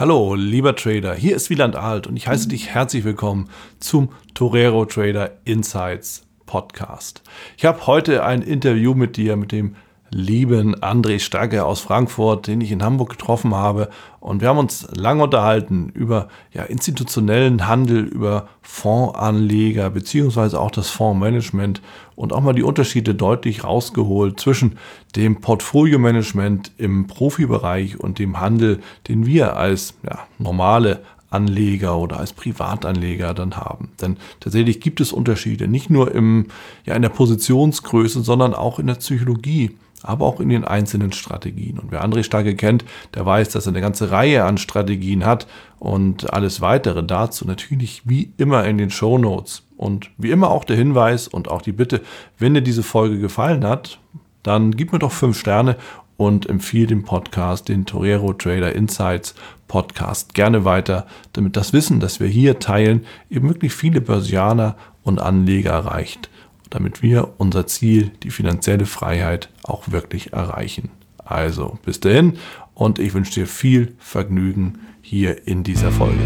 Hallo, lieber Trader, hier ist Wieland Alt und ich heiße dich herzlich willkommen zum Torero Trader Insights Podcast. Ich habe heute ein Interview mit dir, mit dem lieben André Stagge aus Frankfurt, den ich in Hamburg getroffen habe. Und wir haben uns lange unterhalten über ja, institutionellen Handel, über Fondsanleger beziehungsweise auch das Fondsmanagement und auch mal die Unterschiede deutlich rausgeholt zwischen dem Portfolio-Management im Profibereich und dem Handel, den wir als ja, normale Anleger oder als Privatanleger dann haben. Denn tatsächlich gibt es Unterschiede, nicht nur im, ja, in der Positionsgröße, sondern auch in der Psychologie aber auch in den einzelnen Strategien. Und wer André Starke kennt, der weiß, dass er eine ganze Reihe an Strategien hat und alles weitere dazu natürlich wie immer in den Show Notes. Und wie immer auch der Hinweis und auch die Bitte, wenn dir diese Folge gefallen hat, dann gib mir doch fünf Sterne und empfehle den Podcast, den Torero Trader Insights Podcast gerne weiter, damit das Wissen, das wir hier teilen, eben wirklich viele Börsianer und Anleger erreicht damit wir unser Ziel, die finanzielle Freiheit, auch wirklich erreichen. Also bis dahin und ich wünsche dir viel Vergnügen hier in dieser Folge.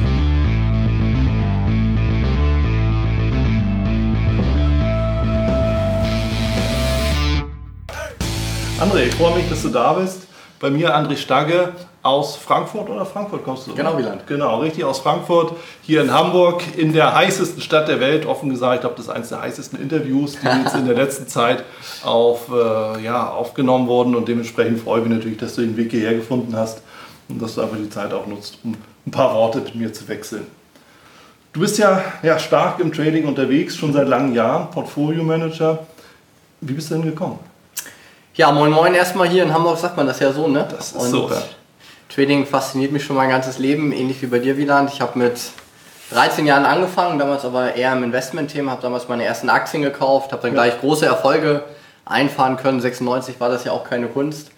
André, ich freue mich, dass du da bist. Bei mir André Stagge aus Frankfurt oder Frankfurt kommst du? Genau, Wieland. Genau, richtig aus Frankfurt, hier in Hamburg, in der heißesten Stadt der Welt, offen gesagt. Ich glaube, das ist eines der heißesten Interviews, die jetzt in der letzten Zeit auf, äh, ja, aufgenommen wurden. Und dementsprechend freue ich mich natürlich, dass du den Weg hierher gefunden hast und dass du einfach die Zeit auch nutzt, um ein paar Worte mit mir zu wechseln. Du bist ja, ja stark im Trading unterwegs, schon seit langen Jahren, Portfolio Manager. Wie bist du denn gekommen? Ja, moin moin erstmal hier in Hamburg sagt man das ja so, ne? Das ist und so, ja. Trading fasziniert mich schon mein ganzes Leben, ähnlich wie bei dir, Wieland. Ich habe mit 13 Jahren angefangen, damals aber eher im Investment-Thema, habe damals meine ersten Aktien gekauft, habe dann ja. gleich große Erfolge einfahren können. 96 war das ja auch keine Kunst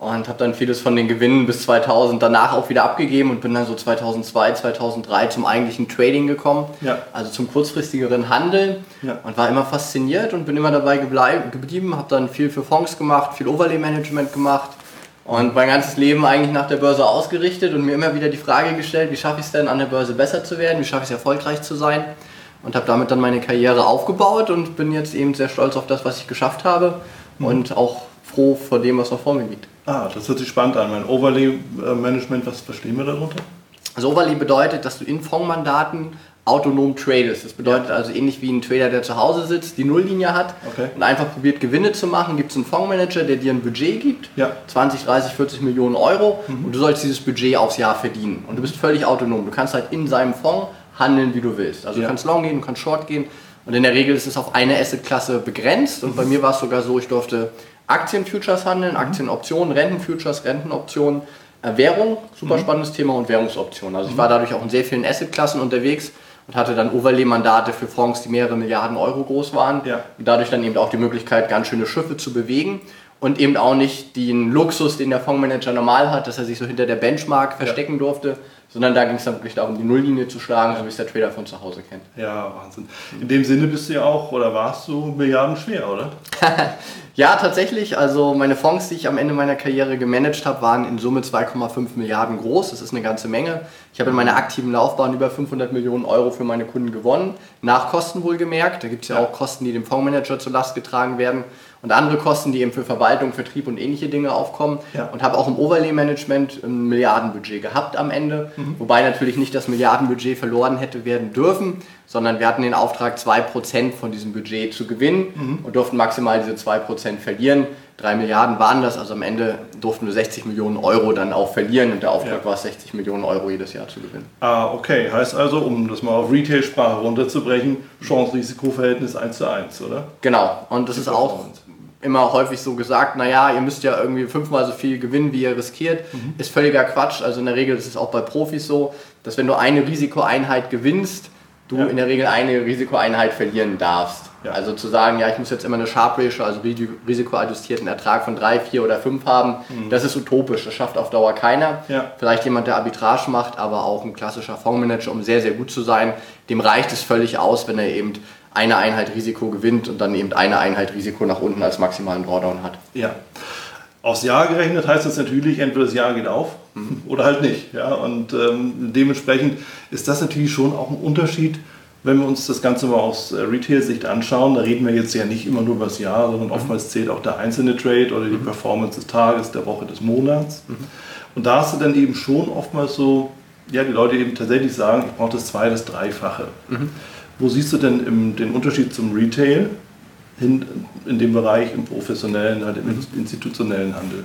und habe dann vieles von den Gewinnen bis 2000 danach auch wieder abgegeben und bin dann so 2002, 2003 zum eigentlichen Trading gekommen, ja. also zum kurzfristigeren Handeln ja. und war immer fasziniert und bin immer dabei geblieben, habe dann viel für Fonds gemacht, viel Overlay-Management gemacht und mein ganzes Leben eigentlich nach der Börse ausgerichtet und mir immer wieder die Frage gestellt, wie schaffe ich es denn an der Börse besser zu werden, wie schaffe ich es erfolgreich zu sein und habe damit dann meine Karriere aufgebaut und bin jetzt eben sehr stolz auf das, was ich geschafft habe mhm. und auch froh vor dem, was noch vor mir liegt. Ah, das hört sich spannend an. Mein Overlay-Management, was verstehen wir darunter? Also Overlay bedeutet, dass du in Fondsmandaten autonom tradest. Das bedeutet ja. also ähnlich wie ein Trader, der zu Hause sitzt, die Nulllinie hat okay. und einfach probiert Gewinne zu machen, gibt es einen Fondsmanager, der dir ein Budget gibt, ja. 20, 30, 40 Millionen Euro mhm. und du sollst dieses Budget aufs Jahr verdienen. Und du bist völlig autonom. Du kannst halt in seinem Fonds handeln, wie du willst. Also ja. du kannst long gehen, du kannst short gehen und in der Regel ist es auf eine Assetklasse begrenzt und mhm. bei mir war es sogar so, ich durfte Aktienfutures handeln, mhm. Aktienoptionen, Rentenfutures, Rentenoptionen, äh, Währung, super mhm. spannendes Thema und Währungsoptionen. Also ich mhm. war dadurch auch in sehr vielen Assetklassen unterwegs und hatte dann Overlay-Mandate für Fonds, die mehrere Milliarden Euro groß waren ja. und dadurch dann eben auch die Möglichkeit, ganz schöne Schiffe zu bewegen und eben auch nicht den Luxus, den der Fondsmanager normal hat, dass er sich so hinter der Benchmark verstecken ja. durfte, sondern da ging es dann wirklich darum, die Nulllinie zu schlagen, so wie es der Trader von zu Hause kennt. Ja, Wahnsinn. In dem Sinne bist du ja auch, oder warst du Milliarden schwer, oder? ja, tatsächlich. Also meine Fonds, die ich am Ende meiner Karriere gemanagt habe, waren in Summe 2,5 Milliarden groß. Das ist eine ganze Menge. Ich habe in meiner aktiven Laufbahn über 500 Millionen Euro für meine Kunden gewonnen, nach Kosten wohlgemerkt. Da gibt es ja, ja auch Kosten, die dem Fondsmanager zur Last getragen werden und andere Kosten, die eben für Verwaltung, Vertrieb und ähnliche Dinge aufkommen. Ja. Und habe auch im Overlay-Management ein Milliardenbudget gehabt am Ende, mhm. wobei natürlich nicht das Milliardenbudget verloren hätte werden dürfen, sondern wir hatten den Auftrag, 2% von diesem Budget zu gewinnen mhm. und durften maximal diese 2% verlieren. 3 Milliarden waren das, also am Ende durften wir 60 Millionen Euro dann auch verlieren und der Auftrag ja. war es, 60 Millionen Euro jedes Jahr zu gewinnen. Ah, okay. Heißt also, um das mal auf Retail-Sprache runterzubrechen, Chance-Risiko-Verhältnis 1 zu 1, oder? Genau. Und das ist auch immer häufig so gesagt, naja, ihr müsst ja irgendwie fünfmal so viel gewinnen, wie ihr riskiert. Mhm. Ist völliger Quatsch. Also in der Regel ist es auch bei Profis so, dass wenn du eine Risikoeinheit gewinnst, du ja. in der Regel eine Risikoeinheit verlieren darfst. Ja. Also zu sagen, ja, ich muss jetzt immer eine Sharp Ratio, also risikoadjustierten Ertrag von drei, vier oder fünf haben, mhm. das ist utopisch. Das schafft auf Dauer keiner. Ja. Vielleicht jemand, der Arbitrage macht, aber auch ein klassischer Fondsmanager, um sehr, sehr gut zu sein, dem reicht es völlig aus, wenn er eben eine Einheit Risiko gewinnt und dann eben eine Einheit Risiko nach unten als maximalen Drawdown hat. Ja. Aufs Jahr gerechnet heißt das natürlich, entweder das Jahr geht auf mhm. oder halt nicht. Ja? Und ähm, dementsprechend ist das natürlich schon auch ein Unterschied, wenn wir uns das Ganze mal aus äh, Retail-Sicht anschauen. Da reden wir jetzt ja nicht immer nur über das Jahr, sondern mhm. oftmals zählt auch der einzelne Trade oder die mhm. Performance des Tages, der Woche, des Monats. Mhm. Und da hast du dann eben schon oftmals so, ja, die Leute eben tatsächlich sagen, ich brauche das zwei, das dreifache. Mhm. Wo siehst du denn im, den Unterschied zum Retail? hin in dem Bereich im professionellen, halt im institutionellen Handel.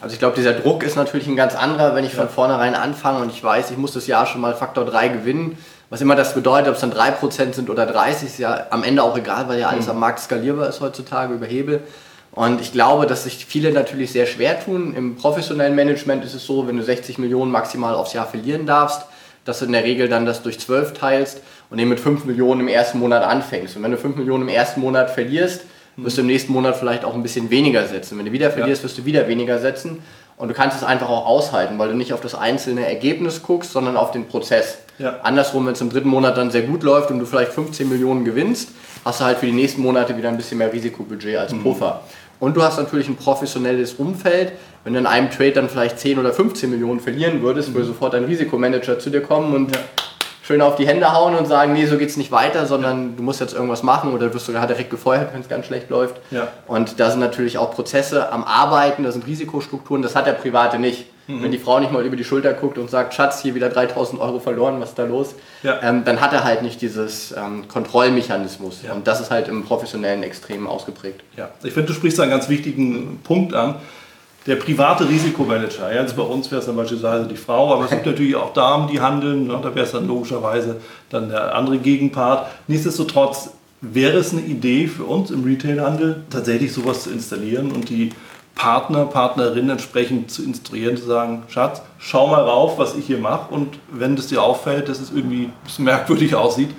Also ich glaube, dieser Druck ist natürlich ein ganz anderer, wenn ich ja. von vornherein anfange und ich weiß, ich muss das Jahr schon mal Faktor 3 gewinnen. Was immer das bedeutet, ob es dann 3% sind oder 30, ist ja am Ende auch egal, weil ja alles mhm. am Markt skalierbar ist heutzutage über Hebel. Und ich glaube, dass sich viele natürlich sehr schwer tun. Im professionellen Management ist es so, wenn du 60 Millionen maximal aufs Jahr verlieren darfst, dass du in der Regel dann das durch 12 teilst und eben mit 5 Millionen im ersten Monat anfängst. Und wenn du 5 Millionen im ersten Monat verlierst, wirst du im nächsten Monat vielleicht auch ein bisschen weniger setzen. Wenn du wieder verlierst, wirst du wieder weniger setzen. Und du kannst es einfach auch aushalten, weil du nicht auf das einzelne Ergebnis guckst, sondern auf den Prozess. Ja. Andersrum, wenn es im dritten Monat dann sehr gut läuft und du vielleicht 15 Millionen gewinnst, hast du halt für die nächsten Monate wieder ein bisschen mehr Risikobudget als mhm. Puffer. Mhm. Und du hast natürlich ein professionelles Umfeld. Wenn du in einem Trade dann vielleicht 10 oder 15 Millionen verlieren würdest, würde sofort ein Risikomanager zu dir kommen und ja. schön auf die Hände hauen und sagen, nee, so geht es nicht weiter, sondern ja. du musst jetzt irgendwas machen oder du wirst sogar direkt gefeuert, wenn es ganz schlecht läuft. Ja. Und da sind natürlich auch Prozesse am Arbeiten, da sind Risikostrukturen, das hat der Private nicht. Mhm. Wenn die Frau nicht mal über die Schulter guckt und sagt, Schatz, hier wieder 3000 Euro verloren, was ist da los? Ja. Ähm, dann hat er halt nicht dieses ähm, Kontrollmechanismus. Ja. Und das ist halt im professionellen Extrem ausgeprägt. Ja, ich finde, du sprichst einen ganz wichtigen Punkt an. Der private Risikomanager, ja, jetzt bei uns wäre es dann beispielsweise die Frau, aber es gibt natürlich auch Damen, die handeln, ne, da wäre es dann logischerweise dann der andere Gegenpart. Nichtsdestotrotz wäre es eine Idee für uns im Retailhandel, tatsächlich sowas zu installieren und die Partner, Partnerin entsprechend zu instruieren, zu sagen, Schatz, schau mal rauf, was ich hier mache und wenn es dir auffällt, dass es irgendwie merkwürdig aussieht,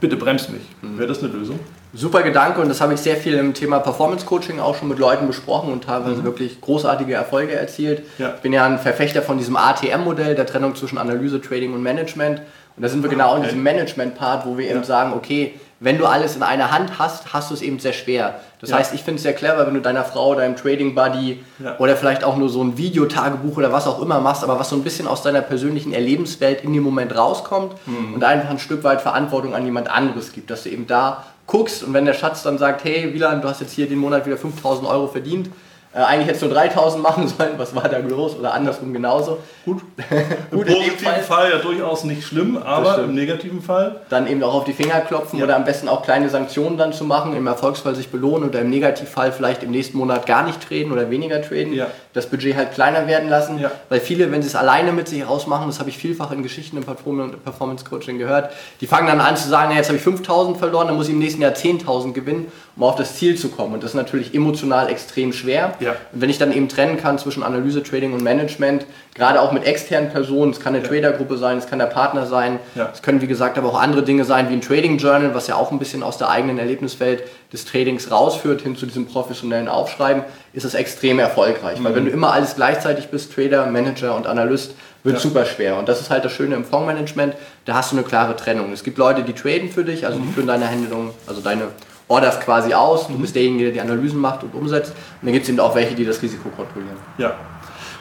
bitte bremst mich. Mhm. Wäre das eine Lösung? Super Gedanke und das habe ich sehr viel im Thema Performance Coaching auch schon mit Leuten besprochen und teilweise mhm. wirklich großartige Erfolge erzielt. Ja. Ich bin ja ein Verfechter von diesem ATM-Modell, der Trennung zwischen Analyse, Trading und Management. Und da sind wir genau in diesem Management-Part, wo wir ja. eben sagen, okay, wenn du alles in einer Hand hast, hast du es eben sehr schwer. Das ja. heißt, ich finde es sehr clever, wenn du deiner Frau, deinem Trading Buddy ja. oder vielleicht auch nur so ein Videotagebuch oder was auch immer machst, aber was so ein bisschen aus deiner persönlichen Erlebenswelt in dem Moment rauskommt mhm. und einfach ein Stück weit Verantwortung an jemand anderes gibt, dass du eben da guckst und wenn der Schatz dann sagt, hey Wieland, du hast jetzt hier den Monat wieder 5000 Euro verdient, äh, eigentlich hättest du 3000 machen sollen, was war da los? Oder andersrum genauso. Gut. Im positiven Fall. Fall. ja durchaus nicht schlimm, aber im negativen Fall. Dann eben auch auf die Finger klopfen ja. oder am besten auch kleine Sanktionen dann zu machen, im Erfolgsfall sich belohnen oder im Negativfall vielleicht im nächsten Monat gar nicht traden oder weniger traden. Ja. Das Budget halt kleiner werden lassen. Ja. Weil viele, wenn sie es alleine mit sich ausmachen, das habe ich vielfach in Geschichten im Performance Coaching gehört, die fangen dann an zu sagen, jetzt habe ich 5000 verloren, dann muss ich im nächsten Jahr 10.000 gewinnen, um auf das Ziel zu kommen. Und das ist natürlich emotional extrem schwer. Ja. Und wenn ich dann eben trennen kann zwischen Analyse, Trading und Management, gerade auch mit externen Personen, es kann eine ja. Tradergruppe sein, es kann der Partner sein, ja. es können wie gesagt aber auch andere Dinge sein wie ein Trading Journal, was ja auch ein bisschen aus der eigenen Erlebniswelt des Tradings rausführt hin zu diesem professionellen Aufschreiben, ist es extrem erfolgreich. Mhm. Weil wenn du immer alles gleichzeitig bist, Trader, Manager und Analyst, wird ja. super schwer. Und das ist halt das Schöne im Fondsmanagement, da hast du eine klare Trennung. Es gibt Leute, die traden für dich, also mhm. die führen deine Händelung, also deine Orders quasi aus, du bist derjenige, der die Analysen macht und umsetzt. Und dann gibt es eben auch welche, die das Risiko kontrollieren. Ja.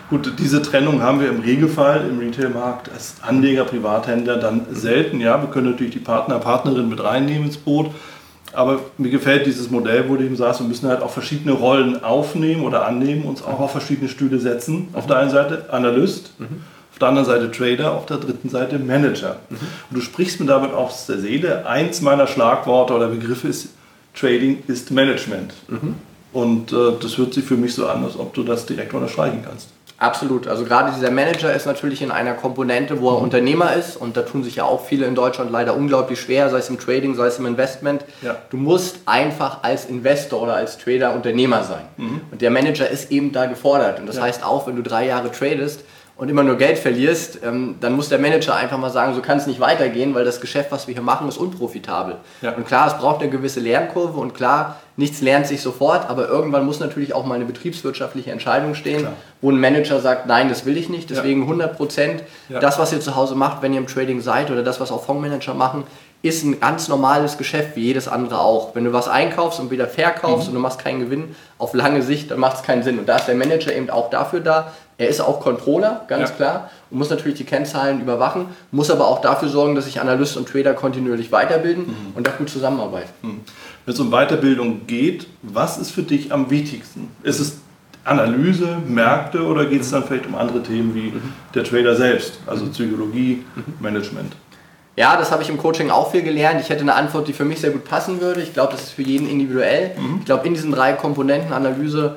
Gut, diese Trennung haben wir im Regelfall im Retailmarkt als Anleger, Privathändler dann selten. Ja, wir können natürlich die Partner, Partnerin mit reinnehmen ins Boot. Aber mir gefällt dieses Modell, wo du eben sagst, wir müssen halt auch verschiedene Rollen aufnehmen oder annehmen, uns auch auf verschiedene Stühle setzen. Auf der einen Seite Analyst, mhm. auf der anderen Seite Trader, auf der dritten Seite Manager. Mhm. Und du sprichst mir damit aus der Seele. Eins meiner Schlagworte oder Begriffe ist Trading ist Management. Mhm. Und äh, das hört sich für mich so an, als ob du das direkt unterstreichen kannst. Absolut. Also gerade dieser Manager ist natürlich in einer Komponente, wo er mhm. Unternehmer ist und da tun sich ja auch viele in Deutschland leider unglaublich schwer, sei es im Trading, sei es im Investment. Ja. Du musst einfach als Investor oder als Trader Unternehmer sein. Mhm. Und der Manager ist eben da gefordert. Und das ja. heißt auch, wenn du drei Jahre tradest, und immer nur Geld verlierst, ähm, dann muss der Manager einfach mal sagen, so kann es nicht weitergehen, weil das Geschäft, was wir hier machen, ist unprofitabel. Ja. Und klar, es braucht eine gewisse Lernkurve und klar, nichts lernt sich sofort, aber irgendwann muss natürlich auch mal eine betriebswirtschaftliche Entscheidung stehen, klar. wo ein Manager sagt, nein, das will ich nicht, deswegen 100 Prozent ja. das, was ihr zu Hause macht, wenn ihr im Trading seid oder das, was auch Fondsmanager machen, ist ein ganz normales Geschäft wie jedes andere auch. Wenn du was einkaufst und wieder verkaufst mhm. und du machst keinen Gewinn, auf lange Sicht, dann macht es keinen Sinn. Und da ist der Manager eben auch dafür da. Er ist auch Controller, ganz ja. klar, und muss natürlich die Kennzahlen überwachen, muss aber auch dafür sorgen, dass sich Analyst und Trader kontinuierlich weiterbilden mhm. und da gut zusammenarbeiten. Mhm. Wenn es um Weiterbildung geht, was ist für dich am wichtigsten? Ist es Analyse, Märkte oder geht es dann vielleicht um andere Themen wie mhm. der Trader selbst, also mhm. Psychologie, mhm. Management? Ja, das habe ich im Coaching auch viel gelernt. Ich hätte eine Antwort, die für mich sehr gut passen würde. Ich glaube, das ist für jeden individuell. Mhm. Ich glaube, in diesen drei Komponenten Analyse,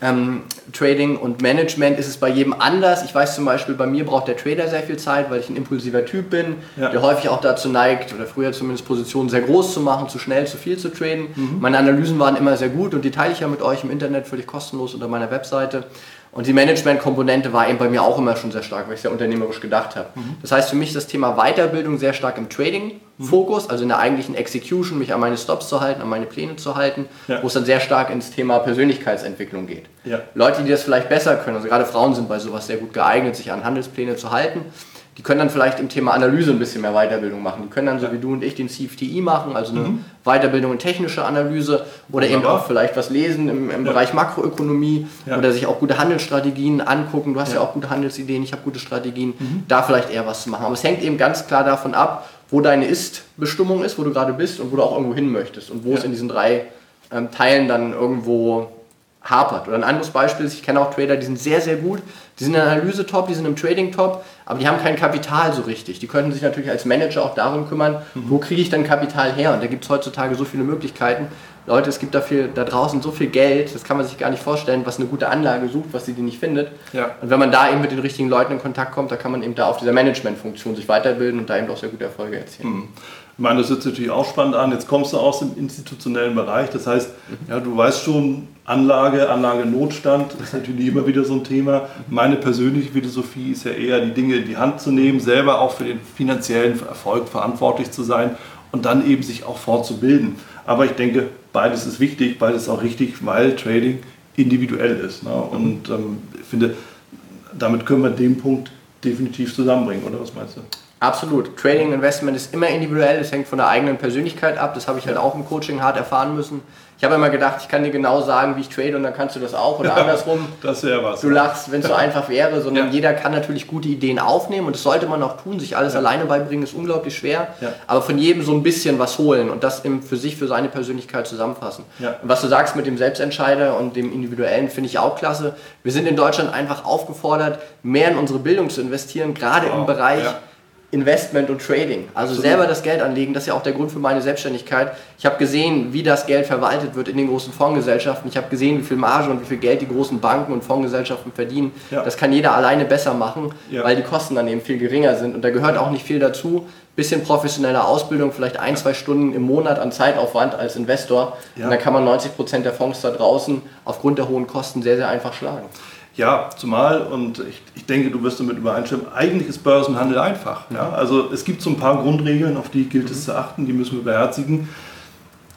ähm, Trading und Management ist es bei jedem anders. Ich weiß zum Beispiel, bei mir braucht der Trader sehr viel Zeit, weil ich ein impulsiver Typ bin, ja. der häufig auch dazu neigt, oder früher zumindest Positionen sehr groß zu machen, zu schnell, zu viel zu traden. Mhm. Meine Analysen waren immer sehr gut und die teile ich ja mit euch im Internet völlig kostenlos unter meiner Webseite. Und die Management-Komponente war eben bei mir auch immer schon sehr stark, weil ich sehr unternehmerisch gedacht habe. Mhm. Das heißt für mich ist das Thema Weiterbildung sehr stark im Trading-Fokus, mhm. also in der eigentlichen Execution, mich an meine Stops zu halten, an meine Pläne zu halten, ja. wo es dann sehr stark ins Thema Persönlichkeitsentwicklung geht. Ja. Leute, die das vielleicht besser können, also gerade Frauen sind bei sowas sehr gut geeignet, sich an Handelspläne zu halten die können dann vielleicht im Thema Analyse ein bisschen mehr Weiterbildung machen. Die können dann, so wie du und ich, den CFTI machen, also eine mhm. Weiterbildung in technische Analyse oder eben auch vielleicht was lesen im, im ja. Bereich Makroökonomie ja. oder sich auch gute Handelsstrategien angucken. Du hast ja, ja auch gute Handelsideen, ich habe gute Strategien, mhm. da vielleicht eher was zu machen. Aber es hängt eben ganz klar davon ab, wo deine Ist-Bestimmung ist, wo du gerade bist und wo du auch irgendwo hin möchtest und wo es in diesen drei ähm, Teilen dann irgendwo hapert. Oder ein anderes Beispiel ist, ich kenne auch Trader, die sind sehr, sehr gut, die sind in der Analyse top, die sind im Trading top, aber die haben kein Kapital so richtig. Die könnten sich natürlich als Manager auch darum kümmern, mhm. wo kriege ich denn Kapital her? Und da gibt es heutzutage so viele Möglichkeiten. Leute, es gibt dafür da draußen so viel Geld, das kann man sich gar nicht vorstellen, was eine gute Anlage sucht, was sie die nicht findet. Ja. Und wenn man da eben mit den richtigen Leuten in Kontakt kommt, da kann man eben da auf dieser Managementfunktion sich weiterbilden und da eben auch sehr gute Erfolge erzielen. Mhm. Ich meine, das hört sich natürlich auch spannend an. Jetzt kommst du aus dem institutionellen Bereich. Das heißt, ja, du weißt schon, Anlage, Anlagenotstand ist natürlich immer wieder so ein Thema. Meine persönliche Philosophie ist ja eher, die Dinge in die Hand zu nehmen, selber auch für den finanziellen Erfolg verantwortlich zu sein und dann eben sich auch fortzubilden. Aber ich denke, beides ist wichtig, beides ist auch richtig, weil Trading individuell ist. Ne? Und ähm, ich finde, damit können wir den Punkt definitiv zusammenbringen, oder was meinst du? Absolut. Trading Investment ist immer individuell, es hängt von der eigenen Persönlichkeit ab. Das habe ich halt auch im Coaching hart erfahren müssen. Ich habe immer gedacht, ich kann dir genau sagen, wie ich trade und dann kannst du das auch oder ja, andersrum. Das wäre was. Du lachst, wenn es so einfach wäre, sondern ja. jeder kann natürlich gute Ideen aufnehmen und das sollte man auch tun. Sich alles ja. alleine beibringen ist unglaublich schwer, aber von jedem so ein bisschen was holen und das für sich, für seine Persönlichkeit zusammenfassen. Und was du sagst mit dem Selbstentscheider und dem Individuellen, finde ich auch klasse. Wir sind in Deutschland einfach aufgefordert, mehr in unsere Bildung zu investieren, gerade wow. im Bereich Investment und Trading. Also Absolut. selber das Geld anlegen, das ist ja auch der Grund für meine Selbstständigkeit. Ich habe gesehen, wie das Geld verwaltet wird in den großen Fondsgesellschaften. Ich habe gesehen, wie viel Marge und wie viel Geld die großen Banken und Fondsgesellschaften verdienen. Ja. Das kann jeder alleine besser machen, ja. weil die Kosten dann eben viel geringer sind. Und da gehört auch nicht viel dazu. Bisschen professionelle Ausbildung, vielleicht ein, zwei Stunden im Monat an Zeitaufwand als Investor. Ja. Und dann kann man 90 Prozent der Fonds da draußen aufgrund der hohen Kosten sehr, sehr einfach schlagen. Ja, zumal, und ich, ich denke, du wirst damit übereinstimmen, eigentlich ist Börsenhandel einfach. Ja? Also es gibt so ein paar Grundregeln, auf die gilt es zu achten, die müssen wir beherzigen.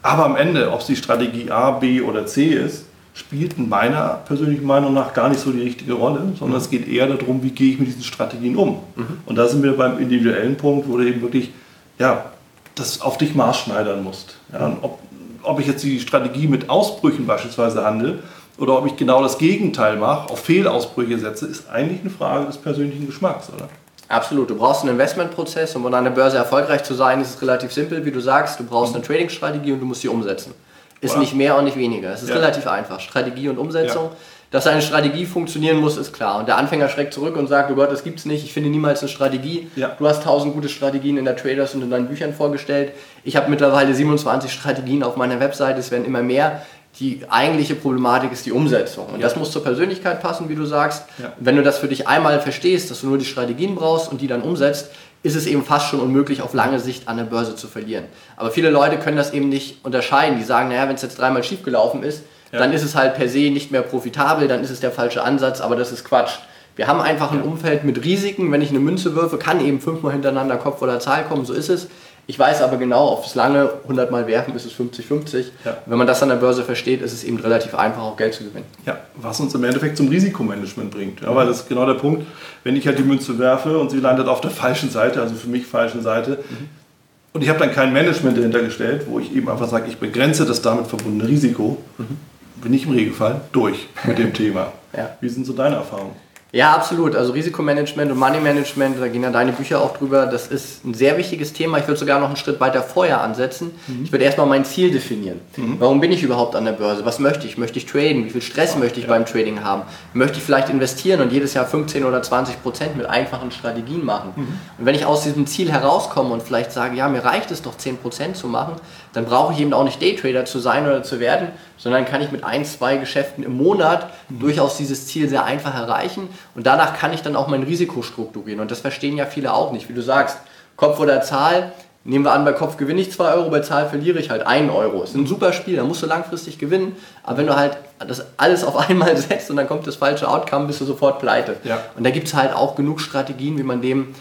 Aber am Ende, ob es die Strategie A, B oder C ist, spielt in meiner persönlichen Meinung nach gar nicht so die richtige Rolle, sondern mhm. es geht eher darum, wie gehe ich mit diesen Strategien um. Mhm. Und da sind wir beim individuellen Punkt, wo du eben wirklich ja, das auf dich maßschneidern musst. Ja? ob, ob ich jetzt die Strategie mit Ausbrüchen beispielsweise handle, oder ob ich genau das Gegenteil mache, auf Fehlausbrüche setze, ist eigentlich eine Frage des persönlichen Geschmacks, oder? Absolut. Du brauchst einen Investmentprozess, um an der Börse erfolgreich zu sein, ist es relativ simpel, wie du sagst. Du brauchst eine Trading-Strategie und du musst sie umsetzen. Ist oder? nicht mehr und nicht weniger. Es ist ja. relativ einfach. Strategie und Umsetzung. Ja. Dass eine Strategie funktionieren muss, ist klar. Und der Anfänger schreckt zurück und sagt, oh Gott, das gibt's nicht, ich finde niemals eine Strategie. Ja. Du hast tausend gute Strategien in der Traders und in deinen Büchern vorgestellt. Ich habe mittlerweile 27 Strategien auf meiner Webseite, es werden immer mehr die eigentliche Problematik ist die Umsetzung. Und ja. das muss zur Persönlichkeit passen, wie du sagst. Ja. Wenn du das für dich einmal verstehst, dass du nur die Strategien brauchst und die dann umsetzt, ist es eben fast schon unmöglich, auf lange Sicht an der Börse zu verlieren. Aber viele Leute können das eben nicht unterscheiden. Die sagen, naja, wenn es jetzt dreimal schief gelaufen ist, ja. dann ist es halt per se nicht mehr profitabel, dann ist es der falsche Ansatz, aber das ist Quatsch. Wir haben einfach ein Umfeld mit Risiken. Wenn ich eine Münze würfe, kann eben fünfmal hintereinander Kopf oder Zahl kommen, so ist es. Ich weiß aber genau, aufs lange 100 Mal werfen ist es 50-50. Ja. Wenn man das an der Börse versteht, ist es eben relativ einfach, auch Geld zu gewinnen. Ja, was uns im Endeffekt zum Risikomanagement bringt. Ja, weil das ist genau der Punkt, wenn ich halt die Münze werfe und sie landet auf der falschen Seite, also für mich falschen Seite, mhm. Und ich habe dann kein Management dahinter gestellt, wo ich eben einfach sage, ich begrenze das damit verbundene Risiko. Mhm. Bin ich im Regelfall durch mit dem Thema. Ja. Wie sind so deine Erfahrungen? Ja, absolut. Also Risikomanagement und Money Management, da gehen ja deine Bücher auch drüber. Das ist ein sehr wichtiges Thema. Ich würde sogar noch einen Schritt weiter vorher ansetzen. Mhm. Ich würde erstmal mein Ziel definieren. Mhm. Warum bin ich überhaupt an der Börse? Was möchte ich? Möchte ich traden? Wie viel Stress oh, möchte ich ja. beim Trading haben? Möchte ich vielleicht investieren und jedes Jahr 15 oder 20 Prozent mit einfachen Strategien machen? Mhm. Und wenn ich aus diesem Ziel herauskomme und vielleicht sage, ja, mir reicht es doch 10 Prozent zu machen, dann brauche ich eben auch nicht Daytrader zu sein oder zu werden, sondern kann ich mit ein, zwei Geschäften im Monat mhm. durchaus dieses Ziel sehr einfach erreichen und danach kann ich dann auch mein Risiko strukturieren. Und das verstehen ja viele auch nicht. Wie du sagst, Kopf oder Zahl, nehmen wir an, bei Kopf gewinne ich 2 Euro, bei Zahl verliere ich halt 1 Euro. Das ist ein super Spiel, da musst du langfristig gewinnen. Aber wenn du halt das alles auf einmal setzt und dann kommt das falsche Outcome, bist du sofort pleite. Ja. Und da gibt es halt auch genug Strategien, wie man dem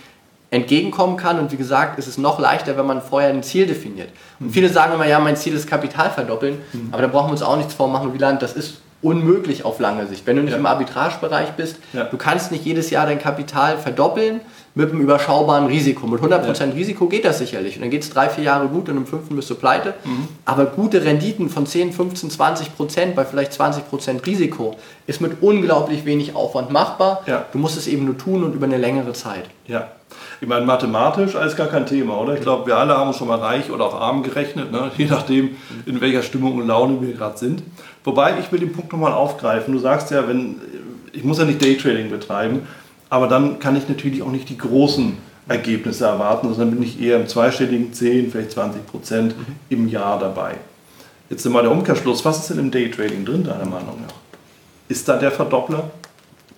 entgegenkommen kann. Und wie gesagt, ist es noch leichter, wenn man vorher ein Ziel definiert. Und viele sagen immer, ja, mein Ziel ist Kapital verdoppeln. Mhm. Aber da brauchen wir uns auch nichts vormachen, Wieland, das ist unmöglich auf lange Sicht. Wenn du nicht ja. im Arbitragebereich bist, ja. du kannst nicht jedes Jahr dein Kapital verdoppeln mit einem überschaubaren Risiko. Mit 100% ja. Risiko geht das sicherlich. Und dann geht es drei, vier Jahre gut und im fünften bist du pleite. Mhm. Aber gute Renditen von 10, 15, 20% bei vielleicht 20% Risiko ist mit unglaublich wenig Aufwand machbar. Du musst es eben nur tun und über eine längere Zeit. Ja. Ich meine, mathematisch alles gar kein Thema, oder? Ich glaube, wir alle haben schon mal reich oder auf arm gerechnet, ne? je nachdem, in welcher Stimmung und Laune wir gerade sind. Wobei, ich will den Punkt nochmal aufgreifen. Du sagst ja, wenn, ich muss ja nicht Daytrading betreiben, aber dann kann ich natürlich auch nicht die großen Ergebnisse erwarten, sondern bin ich eher im zweistelligen 10, vielleicht 20 Prozent im Jahr dabei. Jetzt mal der Umkehrschluss. Was ist denn im Daytrading drin, deiner Meinung nach? Ist da der Verdoppler?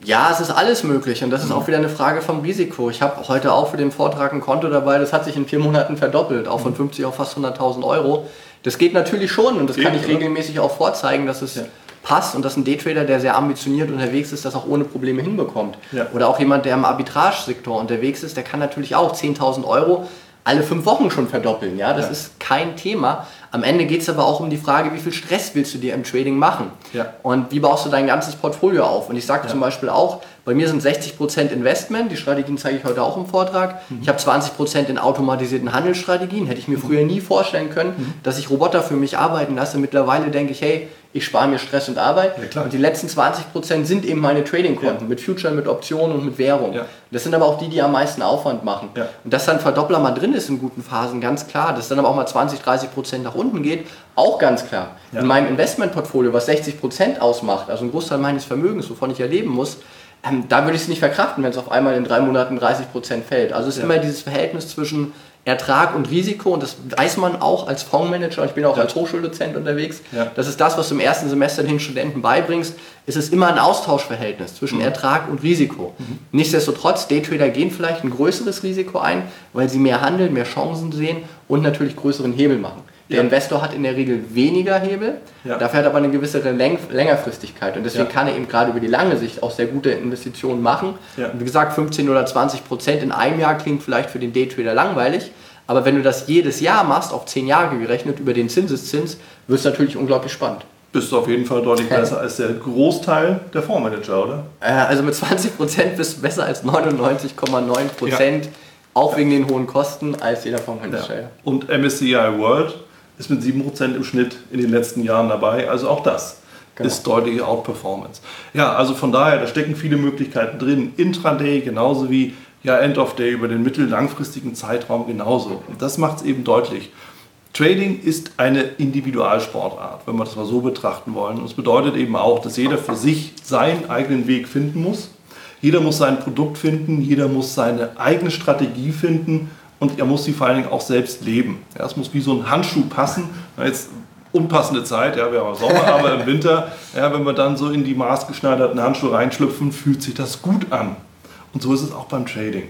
Ja, es ist alles möglich und das ist auch wieder eine Frage vom Risiko. Ich habe heute auch für den Vortrag ein Konto dabei, das hat sich in vier Monaten verdoppelt, auch von 50 auf fast 100.000 Euro. Das geht natürlich schon und das kann ich regelmäßig auch vorzeigen, dass es ja. passt und dass ein Daytrader, der sehr ambitioniert unterwegs ist, das auch ohne Probleme hinbekommt. Ja. Oder auch jemand, der im Arbitragesektor unterwegs ist, der kann natürlich auch 10.000 Euro alle fünf Wochen schon verdoppeln. Ja, das ja. ist kein Thema. Am Ende geht es aber auch um die Frage, wie viel Stress willst du dir im Trading machen? Ja. Und wie baust du dein ganzes Portfolio auf? Und ich sage ja. zum Beispiel auch, bei mir sind 60% Investment, die Strategien zeige ich heute auch im Vortrag. Mhm. Ich habe 20% in automatisierten Handelsstrategien. Hätte ich mir früher nie vorstellen können, mhm. dass ich Roboter für mich arbeiten lasse. Mittlerweile denke ich, hey, ich spare mir Stress und Arbeit. Ja, und die letzten 20% sind eben meine Trading-Konten ja. mit Future, mit Optionen und mit Währung. Ja. Das sind aber auch die, die am meisten Aufwand machen. Und dass dann Verdoppler mal drin ist in guten Phasen, ganz klar. Dass dann aber auch mal 20, 30% nach unten geht, auch ganz klar. In meinem Investmentportfolio, was 60% ausmacht, also ein Großteil meines Vermögens, wovon ich erleben muss, ähm, da würde ich es nicht verkraften, wenn es auf einmal in drei Monaten 30% fällt. Also es ist immer dieses Verhältnis zwischen Ertrag und Risiko und das weiß man auch als Fondsmanager, ich bin auch ja. als Hochschuldozent unterwegs, ja. das ist das, was du im ersten Semester den Studenten beibringst, ist es immer ein Austauschverhältnis zwischen mhm. Ertrag und Risiko. Mhm. Nichtsdestotrotz, Daytrader gehen vielleicht ein größeres Risiko ein, weil sie mehr handeln, mehr Chancen sehen und natürlich größeren Hebel machen. Der ja. Investor hat in der Regel weniger Hebel, ja. dafür hat er aber eine gewisse Läng Längerfristigkeit und deswegen ja. kann er eben gerade über die lange Sicht auch sehr gute Investitionen machen. Wie gesagt, 15 oder 20 Prozent in einem Jahr klingt vielleicht für den Daytrader langweilig, aber wenn du das jedes Jahr machst, auf 10 Jahre gerechnet über den Zinseszins, wird es natürlich unglaublich spannend. Bist du auf jeden Fall deutlich besser als der Großteil der Fondsmanager, oder? Äh, also mit 20 Prozent bist du besser als 99,9 Prozent. Auch wegen den hohen Kosten als jeder Fondsmanager. Ja. Und MSCI World ist mit 7% im Schnitt in den letzten Jahren dabei. Also auch das genau. ist deutliche Outperformance. Ja, also von daher, da stecken viele Möglichkeiten drin. Intraday genauso wie ja, End of Day über den mittel-langfristigen Zeitraum genauso. Und das macht es eben deutlich. Trading ist eine Individualsportart, wenn wir das mal so betrachten wollen. Und es bedeutet eben auch, dass jeder für sich seinen eigenen Weg finden muss. Jeder muss sein Produkt finden, jeder muss seine eigene Strategie finden und er muss sie vor allen Dingen auch selbst leben. Ja, es muss wie so ein Handschuh passen. Jetzt unpassende Zeit, ja, wir haben Sommer, aber im Winter, ja, wenn wir dann so in die maßgeschneiderten Handschuhe reinschlüpfen, fühlt sich das gut an. Und so ist es auch beim Trading.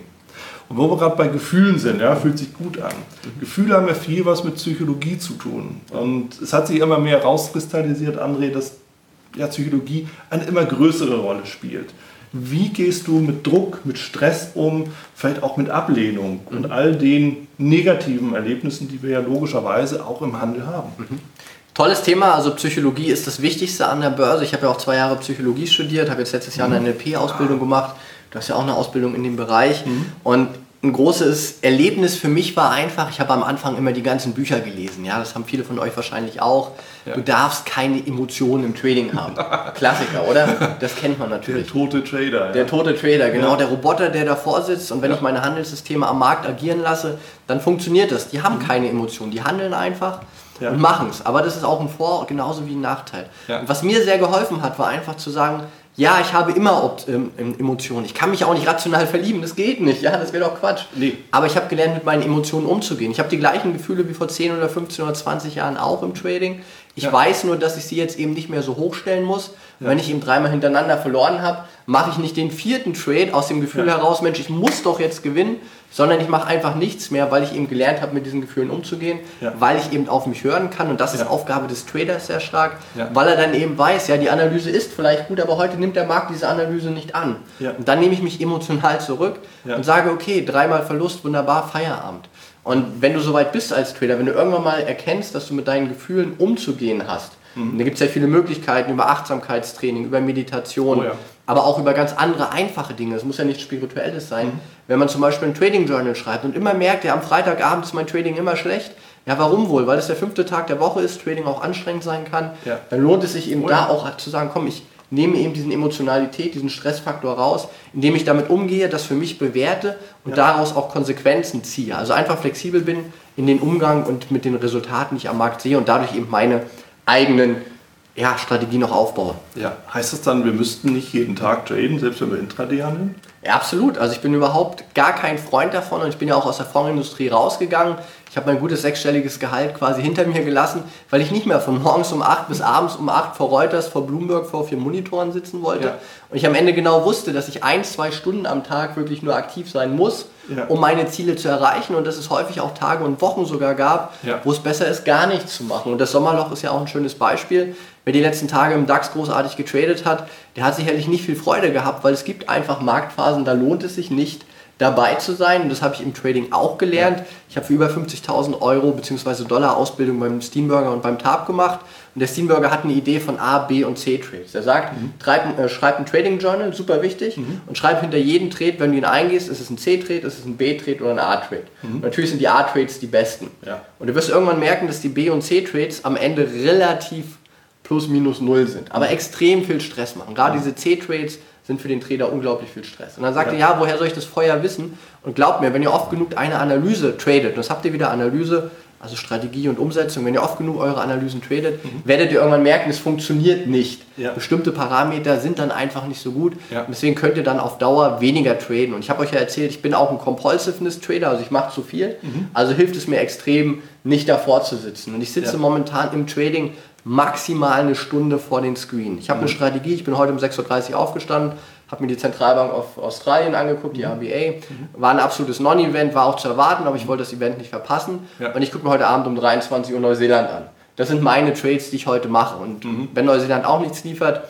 Und wo wir gerade bei Gefühlen sind, ja, fühlt sich gut an. Gefühle haben ja viel was mit Psychologie zu tun. Und es hat sich immer mehr rauskristallisiert, André, dass ja, Psychologie eine immer größere Rolle spielt. Wie gehst du mit Druck, mit Stress um, vielleicht auch mit Ablehnung und mhm. all den negativen Erlebnissen, die wir ja logischerweise auch im Handel haben? Mhm. Tolles Thema, also Psychologie ist das Wichtigste an der Börse. Ich habe ja auch zwei Jahre Psychologie studiert, habe jetzt letztes Jahr eine mhm. NLP-Ausbildung gemacht. Du hast ja auch eine Ausbildung in dem Bereich. Mhm. Und ein großes Erlebnis für mich war einfach, ich habe am Anfang immer die ganzen Bücher gelesen. Ja, das haben viele von euch wahrscheinlich auch. Ja. Du darfst keine Emotionen im Trading haben. Klassiker, oder? Das kennt man natürlich. Der tote Trader. Ja. Der tote Trader, genau. Ja. Der Roboter, der davor sitzt und wenn ich meine Handelssysteme am Markt agieren lasse, dann funktioniert das. Die haben mhm. keine Emotionen, die handeln einfach und machen es. Aber das ist auch ein Vor- genauso wie ein Nachteil. was mir sehr geholfen hat, war einfach zu sagen, ja, ich habe immer ähm, Emotionen. Ich kann mich auch nicht rational verlieben, das geht nicht. Ja, das wäre doch Quatsch. Nee. Aber ich habe gelernt, mit meinen Emotionen umzugehen. Ich habe die gleichen Gefühle wie vor 10 oder 15 oder 20 Jahren auch im Trading. Ich ja. weiß nur, dass ich sie jetzt eben nicht mehr so hochstellen muss. Ja. Wenn ich eben dreimal hintereinander verloren habe, mache ich nicht den vierten Trade aus dem Gefühl ja. heraus, Mensch, ich muss doch jetzt gewinnen, sondern ich mache einfach nichts mehr, weil ich eben gelernt habe, mit diesen Gefühlen umzugehen, weil ich eben auf mich hören kann. Und das ist Aufgabe des Traders sehr stark, weil er dann eben weiß, ja, die Analyse ist vielleicht gut, aber heute nimmt der Markt diese Analyse nicht an. Und dann nehme ich mich emotional zurück und sage, okay, dreimal Verlust, wunderbar, Feierabend. Und wenn du soweit bist als Trader, wenn du irgendwann mal erkennst, dass du mit deinen Gefühlen umzugehen hast, mhm. da gibt es ja viele Möglichkeiten über Achtsamkeitstraining, über Meditation, oh ja. Aber auch über ganz andere einfache Dinge. Es muss ja nichts Spirituelles sein. Mhm. Wenn man zum Beispiel ein Trading Journal schreibt und immer merkt, ja, am Freitagabend ist mein Trading immer schlecht, ja, warum wohl? Weil es der fünfte Tag der Woche ist, Trading auch anstrengend sein kann. Ja. Dann lohnt es sich eben ja. da auch zu sagen, komm, ich nehme eben diesen Emotionalität, diesen Stressfaktor raus, indem ich damit umgehe, das für mich bewerte und ja. daraus auch Konsequenzen ziehe. Also einfach flexibel bin in den Umgang und mit den Resultaten, die ich am Markt sehe und dadurch eben meine eigenen ja, Strategien noch aufbaue. Ja, heißt das dann, wir müssten nicht jeden Tag traden, selbst wenn wir Intraday handeln? Ja, absolut. Also ich bin überhaupt gar kein Freund davon und ich bin ja auch aus der Fondsindustrie rausgegangen. Ich habe mein gutes sechsstelliges Gehalt quasi hinter mir gelassen, weil ich nicht mehr von morgens um 8 bis abends um 8 vor Reuters, vor Bloomberg, vor vier Monitoren sitzen wollte. Ja. Und ich am Ende genau wusste, dass ich ein, zwei Stunden am Tag wirklich nur aktiv sein muss, ja. um meine Ziele zu erreichen. Und dass es häufig auch Tage und Wochen sogar gab, ja. wo es besser ist, gar nichts zu machen. Und das Sommerloch ist ja auch ein schönes Beispiel. Wer die letzten Tage im DAX großartig getradet hat, der hat sicherlich nicht viel Freude gehabt, weil es gibt einfach Marktphasen, da lohnt es sich nicht, dabei zu sein. Und das habe ich im Trading auch gelernt. Ich habe für über 50.000 Euro bzw. Dollar Ausbildung beim Steamburger und beim TAP gemacht. Und der Steamburger hat eine Idee von A, B und C Trades. Er sagt, mhm. treib, äh, schreib ein Trading Journal, super wichtig, mhm. und schreib hinter jeden Trade, wenn du ihn eingehst, ist es ein C-Trade, ist es ein B-Trade oder ein A-Trade. Mhm. Natürlich sind die A-Trades die besten. Ja. Und du wirst irgendwann merken, dass die B- und C-Trades am Ende relativ plus minus null sind, aber extrem viel Stress machen. Gerade diese C-Trades sind für den Trader unglaublich viel Stress. Und dann sagt ja. er, ja, woher soll ich das vorher wissen? Und glaubt mir, wenn ihr oft genug eine Analyse tradet, und das habt ihr wieder Analyse, also Strategie und Umsetzung, wenn ihr oft genug eure Analysen tradet, mhm. werdet ihr irgendwann merken, es funktioniert nicht. Ja. Bestimmte Parameter sind dann einfach nicht so gut. Ja. Deswegen könnt ihr dann auf Dauer weniger traden. Und ich habe euch ja erzählt, ich bin auch ein Compulsiveness-Trader, also ich mache zu viel. Mhm. Also hilft es mir extrem, nicht davor zu sitzen. Und ich sitze ja. momentan im Trading maximal eine Stunde vor den Screen. Ich habe mhm. eine Strategie, ich bin heute um 6.30 Uhr aufgestanden, habe mir die Zentralbank auf Australien angeguckt, die RBA. Mhm. War ein absolutes Non-Event, war auch zu erwarten, aber ich wollte das Event nicht verpassen. Ja. Und ich gucke mir heute Abend um 23 Uhr Neuseeland an. Das sind meine Trades, die ich heute mache. Und mhm. wenn Neuseeland auch nichts liefert,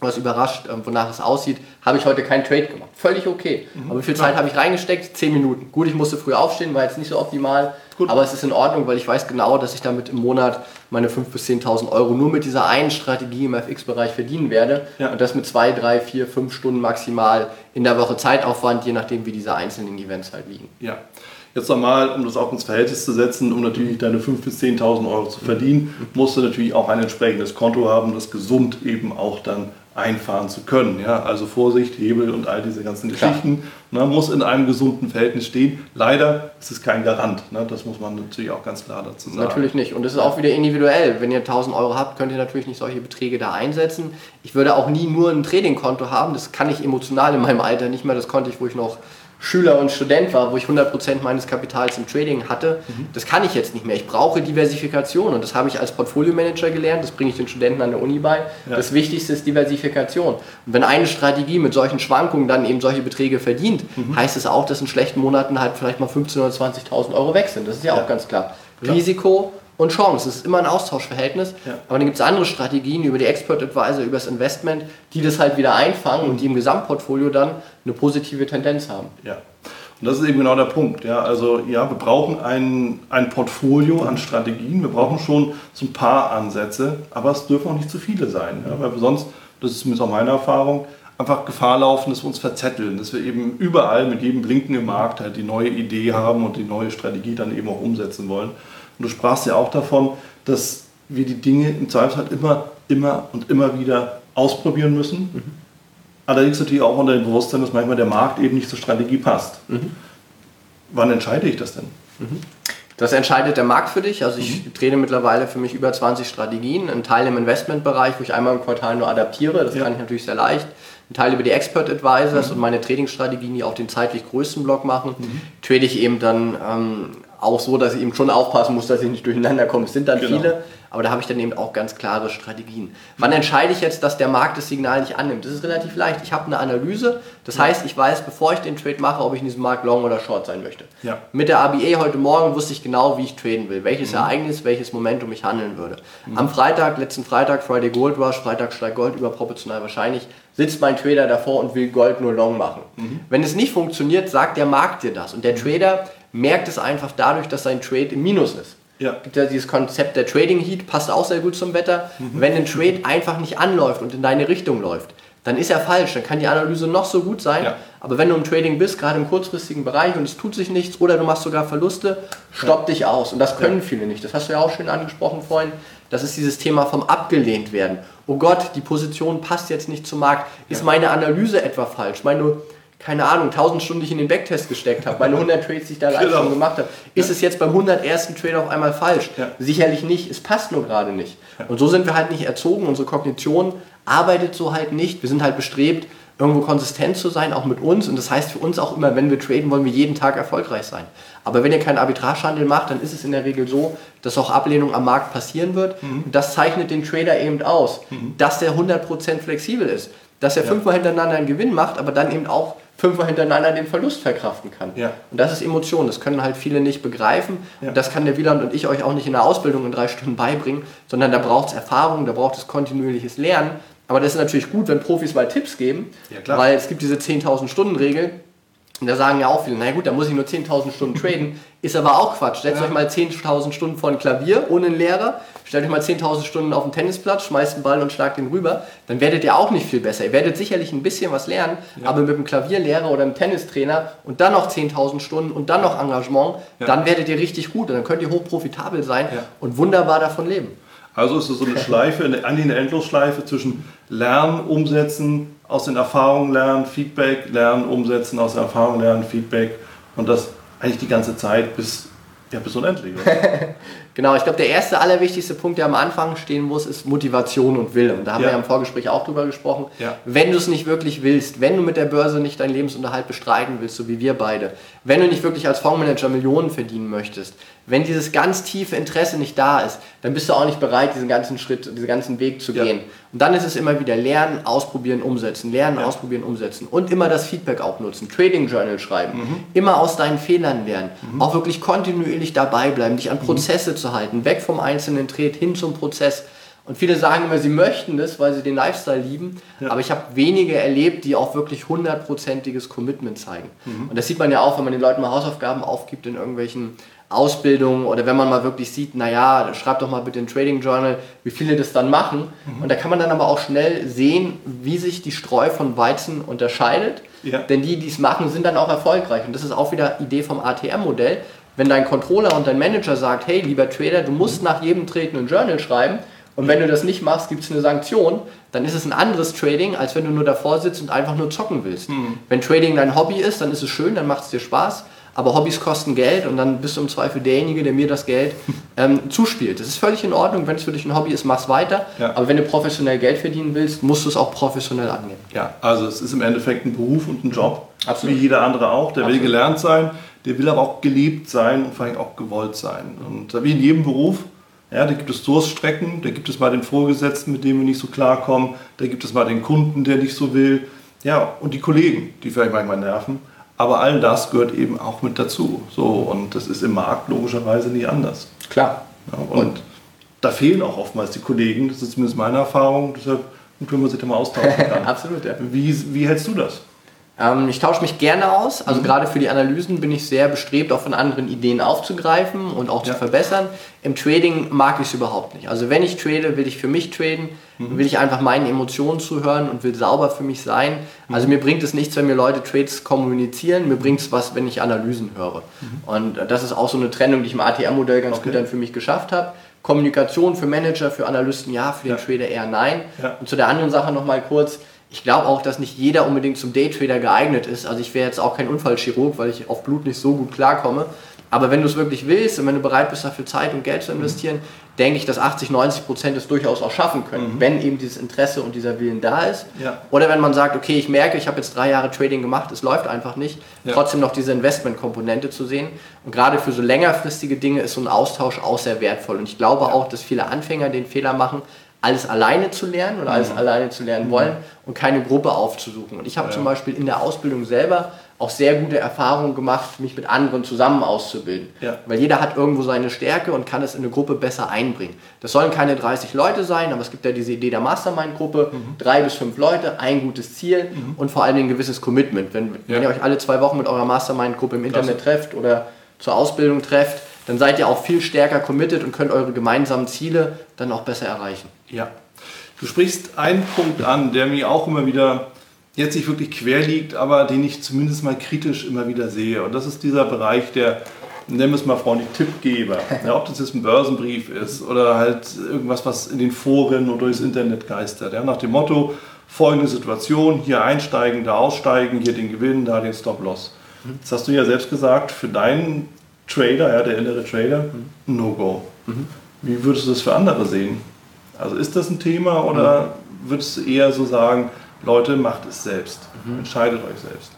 was überrascht, ähm, wonach es aussieht, habe ich heute keinen Trade gemacht. Völlig okay. Mhm. Aber wie viel Zeit habe ich reingesteckt? Zehn Minuten. Gut, ich musste früh aufstehen, war jetzt nicht so optimal. Gut. Aber es ist in Ordnung, weil ich weiß genau, dass ich damit im Monat meine 5.000 bis 10.000 Euro nur mit dieser einen Strategie im FX-Bereich verdienen werde. Ja. Und das mit zwei, drei, vier, fünf Stunden maximal in der Woche Zeitaufwand, je nachdem, wie diese einzelnen Events halt liegen. Ja. Jetzt nochmal, um das auch ins Verhältnis zu setzen, um natürlich deine 5.000 bis 10.000 Euro zu verdienen, musst du natürlich auch ein entsprechendes Konto haben, das gesund eben auch dann einfahren zu können. Ja? Also Vorsicht, Hebel und all diese ganzen Klar. Geschichten. Ne, muss in einem gesunden Verhältnis stehen. Leider ist es kein Garant. Ne? Das muss man natürlich auch ganz klar dazu sagen. Natürlich nicht. Und es ist auch wieder individuell. Wenn ihr 1000 Euro habt, könnt ihr natürlich nicht solche Beträge da einsetzen. Ich würde auch nie nur ein Trading-Konto haben. Das kann ich emotional in meinem Alter nicht mehr. Das konnte ich, wo ich noch Schüler und Student war, wo ich 100% meines Kapitals im Trading hatte, mhm. das kann ich jetzt nicht mehr. Ich brauche Diversifikation und das habe ich als Portfolio-Manager gelernt, das bringe ich den Studenten an der Uni bei. Ja. Das Wichtigste ist Diversifikation. Und wenn eine Strategie mit solchen Schwankungen dann eben solche Beträge verdient, mhm. heißt es auch, dass in schlechten Monaten halt vielleicht mal 15.000 oder 20.000 Euro weg sind. Das ist ja, ja. auch ganz klar. Risiko und Chance. Es ist immer ein Austauschverhältnis. Ja. Aber dann gibt es andere Strategien über die Expert Advisor, über das Investment, die das halt wieder einfangen mhm. und die im Gesamtportfolio dann eine positive Tendenz haben. Ja. Und das ist eben genau der Punkt. Ja, also ja, wir brauchen ein, ein Portfolio an Strategien, wir brauchen schon so ein paar Ansätze, aber es dürfen auch nicht zu viele sein. Ja, weil sonst, das ist zumindest auch meine Erfahrung, einfach Gefahr laufen, dass wir uns verzetteln, dass wir eben überall mit jedem Blinken im Markt halt die neue Idee haben und die neue Strategie dann eben auch umsetzen wollen. Und du sprachst ja auch davon, dass wir die Dinge im Zweifelsfall immer, immer und immer wieder ausprobieren müssen. Mhm. Allerdings natürlich auch unter dem Bewusstsein, dass manchmal der Markt eben nicht zur Strategie passt. Mhm. Wann entscheide ich das denn? Mhm. Das entscheidet der Markt für dich. Also ich mhm. trete mittlerweile für mich über 20 Strategien. Ein Teil im Investmentbereich, wo ich einmal im Quartal nur adaptiere. Das ja. kann ich natürlich sehr leicht. Ein Teil über die Expert Advisors mhm. und meine Trading-Strategien, die auch den zeitlich größten Block machen, mhm. trade ich eben dann ähm, auch so, dass ich eben schon aufpassen muss, dass ich nicht durcheinander komme. Es sind dann genau. viele, aber da habe ich dann eben auch ganz klare Strategien. Wann entscheide ich jetzt, dass der Markt das Signal nicht annimmt? Das ist relativ leicht. Ich habe eine Analyse, das ja. heißt, ich weiß, bevor ich den Trade mache, ob ich in diesem Markt long oder short sein möchte. Ja. Mit der ABA heute Morgen wusste ich genau, wie ich traden will, welches mhm. Ereignis, welches Momentum ich handeln würde. Mhm. Am Freitag, letzten Freitag, Friday Gold Rush, Freitag steigt Gold überproportional wahrscheinlich, sitzt mein Trader davor und will Gold nur long machen. Mhm. Wenn es nicht funktioniert, sagt der Markt dir das. Und der mhm. Trader merkt es einfach dadurch, dass sein Trade im Minus ist. Ja. Gibt ja dieses Konzept der Trading Heat, passt auch sehr gut zum Wetter. Mhm. Wenn ein Trade einfach nicht anläuft und in deine Richtung läuft, dann ist er falsch. Dann kann die Analyse noch so gut sein. Ja. Aber wenn du im Trading bist, gerade im kurzfristigen Bereich und es tut sich nichts oder du machst sogar Verluste, stopp ja. dich aus. Und das können ja. viele nicht. Das hast du ja auch schön angesprochen vorhin. Das ist dieses Thema vom abgelehnt werden. Oh Gott, die Position passt jetzt nicht zum Markt. Ist meine Analyse etwa falsch? Meine keine Ahnung, 1000 Stunden, ich in den Backtest gesteckt habe, meine 100 Trades, die ich da live genau. schon gemacht habe, ist ja. es jetzt beim 101. Trade auf einmal falsch? Ja. Sicherlich nicht, es passt nur gerade nicht. Ja. Und so sind wir halt nicht erzogen, unsere Kognition arbeitet so halt nicht. Wir sind halt bestrebt, irgendwo konsistent zu sein, auch mit uns. Und das heißt für uns auch immer, wenn wir traden, wollen wir jeden Tag erfolgreich sein. Aber wenn ihr keinen Arbitragehandel macht, dann ist es in der Regel so, dass auch Ablehnung am Markt passieren wird. Mhm. Und das zeichnet den Trader eben aus, mhm. dass der 100% flexibel ist. Dass er fünfmal hintereinander einen Gewinn macht, aber dann eben auch fünfmal hintereinander den Verlust verkraften kann. Ja. Und das ist Emotion, das können halt viele nicht begreifen. Ja. Und das kann der Wieland und ich euch auch nicht in der Ausbildung in drei Stunden beibringen, sondern da braucht es Erfahrung, da braucht es kontinuierliches Lernen. Aber das ist natürlich gut, wenn Profis mal Tipps geben, ja, weil es gibt diese 10.000 Stunden Regel und da sagen ja auch viele, na gut, da muss ich nur 10.000 Stunden traden. Ist aber auch Quatsch. Setzt ja. euch mal 10.000 Stunden vor ein Klavier ohne einen Lehrer, stellt euch mal 10.000 Stunden auf den Tennisplatz, schmeißt einen Ball und schlagt den rüber. Dann werdet ihr auch nicht viel besser. Ihr werdet sicherlich ein bisschen was lernen, ja. aber mit einem Klavierlehrer oder einem Tennistrainer und dann noch 10.000 Stunden und dann noch Engagement, ja. dann werdet ihr richtig gut und dann könnt ihr hoch profitabel sein und wunderbar davon leben. Also ist es so eine Schleife, eigentlich eine Endlosschleife zwischen Lernen, Umsetzen, aus den Erfahrungen lernen, Feedback lernen, umsetzen, aus den Erfahrungen lernen, Feedback und das eigentlich die ganze Zeit bis, ja, bis unendlich. genau, ich glaube, der erste, allerwichtigste Punkt, der am Anfang stehen muss, ist Motivation und Wille. Und da haben ja. wir ja im Vorgespräch auch drüber gesprochen. Ja. Wenn du es nicht wirklich willst, wenn du mit der Börse nicht deinen Lebensunterhalt bestreiten willst, so wie wir beide, wenn du nicht wirklich als Fondsmanager Millionen verdienen möchtest, wenn dieses ganz tiefe Interesse nicht da ist, dann bist du auch nicht bereit, diesen ganzen Schritt, diesen ganzen Weg zu ja. gehen. Und dann ist es immer wieder lernen, ausprobieren, umsetzen, lernen, ja. ausprobieren, umsetzen und immer das Feedback auch nutzen, Trading Journal schreiben, mhm. immer aus deinen Fehlern lernen, mhm. auch wirklich kontinuierlich dabei bleiben, dich an mhm. Prozesse mhm. zu halten, weg vom einzelnen Trade hin zum Prozess. Und viele sagen immer, sie möchten das, weil sie den Lifestyle lieben. Ja. Aber ich habe wenige erlebt, die auch wirklich hundertprozentiges Commitment zeigen. Mhm. Und das sieht man ja auch, wenn man den Leuten mal Hausaufgaben aufgibt in irgendwelchen Ausbildung oder wenn man mal wirklich sieht, naja, schreibt doch mal bitte in Trading Journal, wie viele das dann machen. Mhm. Und da kann man dann aber auch schnell sehen, wie sich die Streu von Weizen unterscheidet. Ja. Denn die, die es machen, sind dann auch erfolgreich. Und das ist auch wieder Idee vom ATM-Modell. Wenn dein Controller und dein Manager sagt, hey, lieber Trader, du musst mhm. nach jedem Trade ein Journal schreiben und wenn du das nicht machst, gibt es eine Sanktion, dann ist es ein anderes Trading, als wenn du nur davor sitzt und einfach nur zocken willst. Mhm. Wenn Trading dein Hobby ist, dann ist es schön, dann macht es dir Spaß aber Hobbys kosten Geld und dann bist du im Zweifel derjenige, der mir das Geld ähm, zuspielt. Das ist völlig in Ordnung, wenn es für dich ein Hobby ist, mach's weiter. Ja. Aber wenn du professionell Geld verdienen willst, musst du es auch professionell angehen. Ja, also es ist im Endeffekt ein Beruf und ein Job, Absolut. wie jeder andere auch. Der Absolut. will gelernt sein, der will aber auch geliebt sein und vor allem auch gewollt sein. Und wie in jedem Beruf, ja, da gibt es Durststrecken, da gibt es mal den Vorgesetzten, mit dem wir nicht so klarkommen, da gibt es mal den Kunden, der nicht so will. Ja, und die Kollegen, die vielleicht manchmal nerven. Aber all das gehört eben auch mit dazu. So, und das ist im Markt logischerweise nie anders. Klar. Ja, und, und, da fehlen auch oftmals die Kollegen, das ist zumindest meine Erfahrung, deshalb wenn man sich da mal austauschen. Absolut, ja. Wie, wie hältst du das? Ähm, ich tausche mich gerne aus. Also mhm. gerade für die Analysen bin ich sehr bestrebt, auch von anderen Ideen aufzugreifen und auch ja. zu verbessern. Im Trading mag ich es überhaupt nicht. Also wenn ich trade, will ich für mich traden, mhm. will ich einfach meinen Emotionen zuhören und will sauber für mich sein. Mhm. Also mir bringt es nichts, wenn mir Leute Trades kommunizieren, mir bringt es was, wenn ich Analysen höre. Mhm. Und das ist auch so eine Trennung, die ich im ATM-Modell ganz okay. gut dann für mich geschafft habe. Kommunikation für Manager, für Analysten ja, für den ja. Trader eher nein. Ja. Und zu der anderen Sache nochmal kurz ich glaube auch, dass nicht jeder unbedingt zum Daytrader geeignet ist. Also ich wäre jetzt auch kein Unfallchirurg, weil ich auf Blut nicht so gut klarkomme. Aber wenn du es wirklich willst und wenn du bereit bist, dafür Zeit und Geld zu investieren, mhm. denke ich, dass 80, 90 Prozent es durchaus auch schaffen können, mhm. wenn eben dieses Interesse und dieser Willen da ist. Ja. Oder wenn man sagt, okay, ich merke, ich habe jetzt drei Jahre Trading gemacht, es läuft einfach nicht, ja. trotzdem noch diese Investmentkomponente zu sehen. Und gerade für so längerfristige Dinge ist so ein Austausch auch sehr wertvoll. Und ich glaube ja. auch, dass viele Anfänger den Fehler machen, alles alleine zu lernen oder alles mhm. alleine zu lernen wollen und keine Gruppe aufzusuchen. Und ich habe ja. zum Beispiel in der Ausbildung selber auch sehr gute Erfahrungen gemacht, mich mit anderen zusammen auszubilden. Ja. Weil jeder hat irgendwo seine Stärke und kann es in eine Gruppe besser einbringen. Das sollen keine 30 Leute sein, aber es gibt ja diese Idee der Mastermind-Gruppe, mhm. drei bis fünf Leute, ein gutes Ziel mhm. und vor allem ein gewisses Commitment. Wenn, ja. wenn ihr euch alle zwei Wochen mit eurer Mastermind-Gruppe im Internet Klasse. trefft oder zur Ausbildung trefft, dann seid ihr auch viel stärker committed und könnt eure gemeinsamen Ziele dann auch besser erreichen. Ja. Du sprichst einen Punkt an, der mir auch immer wieder jetzt nicht wirklich quer liegt, aber den ich zumindest mal kritisch immer wieder sehe. Und das ist dieser Bereich der, nennen wir es mal freundlich, Tippgeber. Ja, ob das jetzt ein Börsenbrief ist oder halt irgendwas, was in den Foren oder durchs Internet geistert. Ja, nach dem Motto, folgende Situation, hier einsteigen, da aussteigen, hier den Gewinn, da den Stop-Loss. Das hast du ja selbst gesagt, für deinen Trader, ja, der innere Trader, No-Go. Mhm. Wie würdest du das für andere sehen? Also ist das ein Thema oder mhm. würdest du eher so sagen, Leute, macht es selbst, mhm. entscheidet euch selbst?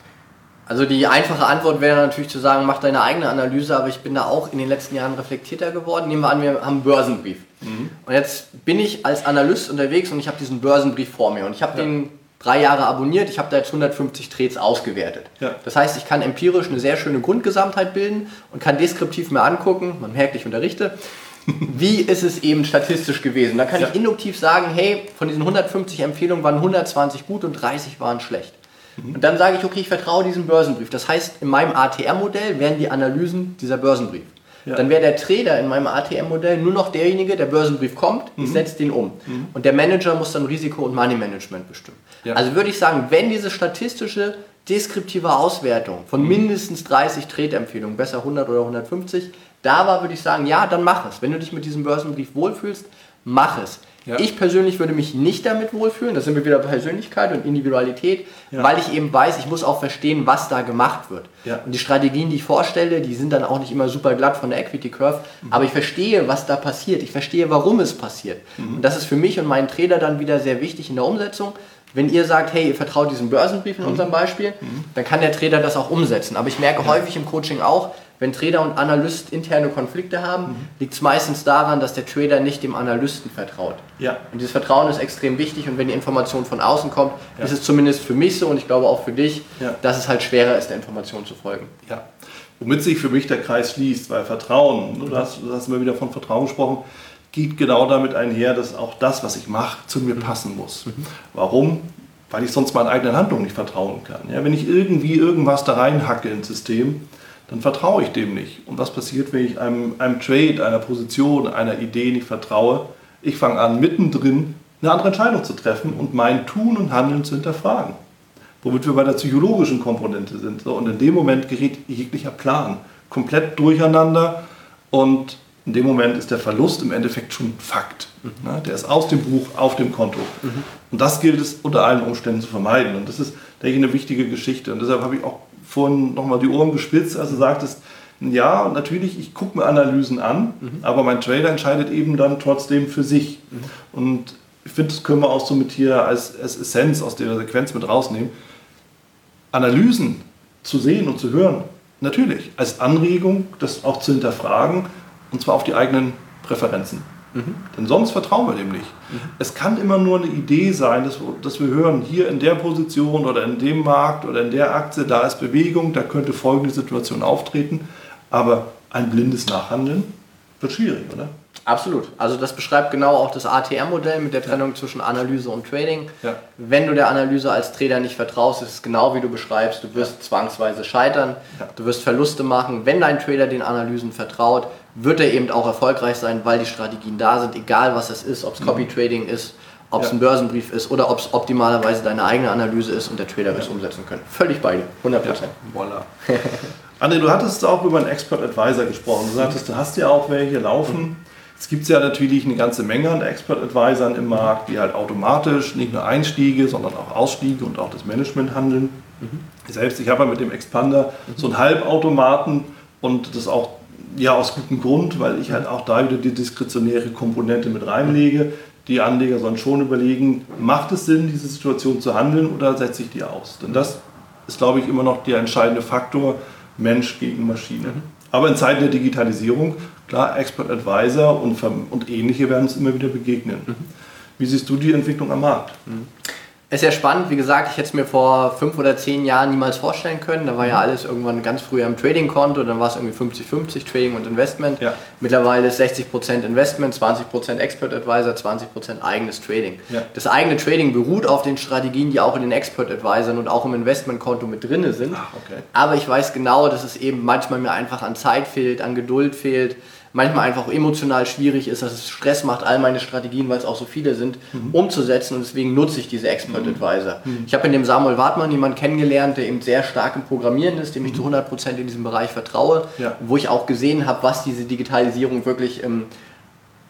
Also die einfache Antwort wäre natürlich zu sagen, mach deine eigene Analyse, aber ich bin da auch in den letzten Jahren reflektierter geworden. Nehmen wir an, wir haben einen Börsenbrief. Mhm. Und jetzt bin ich als Analyst unterwegs und ich habe diesen Börsenbrief vor mir und ich habe ja. den drei Jahre abonniert, ich habe da jetzt 150 Trades ausgewertet. Ja. Das heißt, ich kann empirisch eine sehr schöne Grundgesamtheit bilden und kann deskriptiv mir angucken, man merkt, ich unterrichte, wie ist es eben statistisch gewesen. Da kann ja. ich induktiv sagen, hey, von diesen 150 Empfehlungen waren 120 gut und 30 waren schlecht. Mhm. Und dann sage ich, okay, ich vertraue diesem Börsenbrief. Das heißt, in meinem ATR-Modell wären die Analysen dieser Börsenbrief. Ja. Dann wäre der Trader in meinem ATM-Modell nur noch derjenige, der Börsenbrief kommt, mhm. ich setze den um. Mhm. Und der Manager muss dann Risiko- und Money-Management bestimmen. Ja. Also würde ich sagen, wenn diese statistische, deskriptive Auswertung von mhm. mindestens 30 Trade-Empfehlungen, besser 100 oder 150, da war, würde ich sagen, ja, dann mach es. Wenn du dich mit diesem Börsenbrief wohlfühlst, mach es. Ja. Ich persönlich würde mich nicht damit wohlfühlen, da sind wir wieder Persönlichkeit und Individualität, ja. weil ich eben weiß, ich muss auch verstehen, was da gemacht wird. Ja. Und die Strategien, die ich vorstelle, die sind dann auch nicht immer super glatt von der Equity Curve, mhm. aber ich verstehe, was da passiert, ich verstehe, warum es passiert. Mhm. Und das ist für mich und meinen Trainer dann wieder sehr wichtig in der Umsetzung. Wenn ihr sagt, hey, ihr vertraut diesem Börsenbrief in mhm. unserem Beispiel, mhm. dann kann der Trainer das auch umsetzen. Aber ich merke häufig im Coaching auch, wenn Trader und Analyst interne Konflikte haben, mhm. liegt es meistens daran, dass der Trader nicht dem Analysten vertraut. Ja. Und dieses Vertrauen ist extrem wichtig und wenn die Information von außen kommt, ja. ist es zumindest für mich so und ich glaube auch für dich, ja. dass es halt schwerer ist, der Information zu folgen. Ja. Womit sich für mich der Kreis schließt, weil Vertrauen, du hast, du hast immer wieder von Vertrauen gesprochen, geht genau damit einher, dass auch das, was ich mache, zu mir mhm. passen muss. Mhm. Warum? Weil ich sonst meinen eigenen Handlungen nicht vertrauen kann. Ja, wenn ich irgendwie irgendwas da reinhacke ins System, dann vertraue ich dem nicht. Und was passiert, wenn ich einem, einem Trade, einer Position, einer Idee nicht vertraue? Ich fange an, mittendrin eine andere Entscheidung zu treffen und mein Tun und Handeln zu hinterfragen. Womit wir bei der psychologischen Komponente sind. und in dem Moment gerät jeglicher Plan komplett durcheinander und in dem Moment ist der Verlust im Endeffekt schon Fakt. Mhm. Der ist aus dem Buch auf dem Konto. Mhm. Und das gilt es unter allen Umständen zu vermeiden. Und das ist, denke ich, eine wichtige Geschichte. Und deshalb habe ich auch vorhin nochmal die Ohren gespitzt, als du sagtest, ja, natürlich, ich gucke mir Analysen an, mhm. aber mein Trader entscheidet eben dann trotzdem für sich. Mhm. Und ich finde, das können wir auch so mit hier als, als Essenz aus der Sequenz mit rausnehmen. Analysen zu sehen und zu hören, natürlich, als Anregung, das auch zu hinterfragen, und zwar auf die eigenen Präferenzen. Denn sonst vertrauen wir dem nicht. Es kann immer nur eine Idee sein, dass, dass wir hören, hier in der Position oder in dem Markt oder in der Aktie, da ist Bewegung, da könnte folgende Situation auftreten. Aber ein blindes Nachhandeln wird schwierig, oder? Absolut. Also das beschreibt genau auch das ATR-Modell mit der Trennung zwischen Analyse und Trading. Ja. Wenn du der Analyse als Trader nicht vertraust, ist es genau wie du beschreibst, du wirst zwangsweise scheitern, Ja. du wirst Verluste machen. Wenn dein Trader den Analysen vertraut, wird er eben auch erfolgreich sein, weil die Strategien da sind, egal was es ist, ob es Copy-Trading ist, ob es Ja. ein Börsenbrief ist oder ob es optimalerweise deine eigene Analyse ist und der Trader wird es umsetzen können. Völlig beide, 100%. Ja, voilà. André, du hattest auch über einen Expert Advisor gesprochen. Du sagtest, du hast ja auch welche laufen. Es gibt ja natürlich eine ganze Menge an Expert Advisern im Markt, die halt automatisch nicht nur Einstiege, sondern auch Ausstiege und auch das Management handeln. Selbst ich habe ja mit dem Expander so einen Halbautomaten und das auch ja aus gutem Grund, weil ich halt auch da wieder die diskretionäre Komponente mit reinlege. Die Anleger sollen schon überlegen, macht es Sinn, diese Situation zu handeln oder setze ich die aus? Denn das ist, glaube ich, immer noch der entscheidende Faktor Mensch gegen Maschine. Aber in Zeiten der Digitalisierung, klar, Expert Advisor und, und ähnliche werden uns immer wieder begegnen. Wie siehst du die Entwicklung am Markt? Ist ja spannend, wie gesagt, ich hätte es mir vor fünf oder zehn Jahren niemals vorstellen können. Da war ja alles irgendwann ganz früher im Trading-Konto, dann war es irgendwie 50-50 Trading und Investment. Ja. Mittlerweile ist 60% Investment, 20% Expert Advisor, 20% eigenes Trading. Ja. Das eigene Trading beruht auf den Strategien, die auch in den Expert Advisoren und auch im Investmentkonto mit drin sind. Ah, okay. Aber ich weiß genau, dass es eben manchmal mir einfach an Zeit fehlt, an Geduld fehlt, manchmal einfach auch emotional schwierig ist, dass es Stress macht, all meine Strategien, weil es auch so viele sind, umzusetzen und deswegen nutze ich diese Expert Advisor. Ich habe in dem Samuel Wartmann jemanden kennengelernt, der eben sehr stark im Programmieren ist, dem ich zu 100% in diesem Bereich vertraue, Ja. wo ich auch gesehen habe, was diese Digitalisierung wirklich im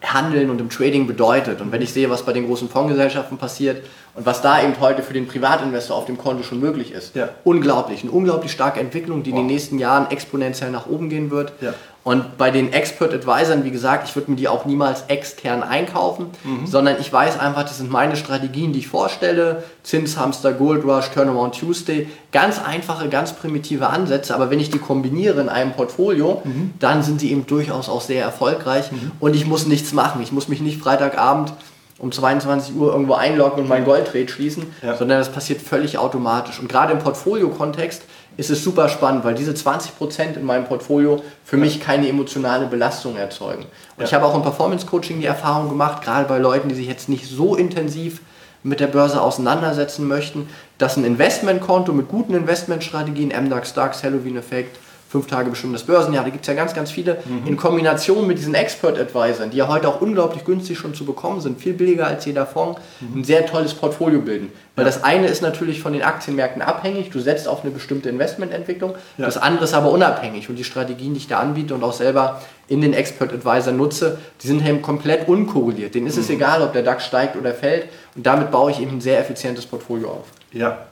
Handeln und im Trading bedeutet. Und wenn ich sehe, was bei den großen Fondsgesellschaften passiert und was da eben heute für den Privatinvestor auf dem Konto schon möglich ist, Ja. unglaublich. Eine unglaublich starke Entwicklung, die in den Wow. nächsten Jahren exponentiell nach oben gehen wird. Ja. Und bei den Expert Advisern, wie gesagt, ich würde mir die auch niemals extern einkaufen, Mhm. sondern ich weiß einfach, das sind meine Strategien, die ich vorstelle. Zinshamster, Gold Rush, Turnaround Tuesday. Ganz einfache, ganz primitive Ansätze, aber wenn ich die kombiniere in einem Portfolio, Mhm. dann sind sie eben durchaus auch sehr erfolgreich und ich muss nichts machen. Ich muss mich nicht Freitagabend um 22 Uhr irgendwo einloggen und mein Goldtrade schließen, Ja. sondern das passiert völlig automatisch. Und gerade im Portfolio-Kontext ist es super spannend, weil diese 20% in meinem Portfolio für mich keine emotionale Belastung erzeugen. Und ich habe auch im Performance-Coaching die Erfahrung gemacht, gerade bei Leuten, die sich jetzt nicht so intensiv mit der Börse auseinandersetzen möchten, dass ein Investmentkonto mit guten Investmentstrategien, MDAX, DAX, Halloween-Effekt, fünf Tage bestimmtes Börsenjahr, da gibt es ja ganz, ganz viele, in Kombination mit diesen Expert-Advisern, die ja heute auch unglaublich günstig schon zu bekommen sind, viel billiger als jeder Fonds, ein sehr tolles Portfolio bilden. Weil das eine ist natürlich von den Aktienmärkten abhängig, du setzt auf eine bestimmte Investmententwicklung, Ja. das andere ist aber unabhängig und die Strategien, die ich da anbiete und auch selber in den Expert-Advisor nutze, die sind eben komplett unkorreliert. Denen ist es egal, ob der DAX steigt oder fällt und damit baue ich eben ein sehr effizientes Portfolio auf. Ja.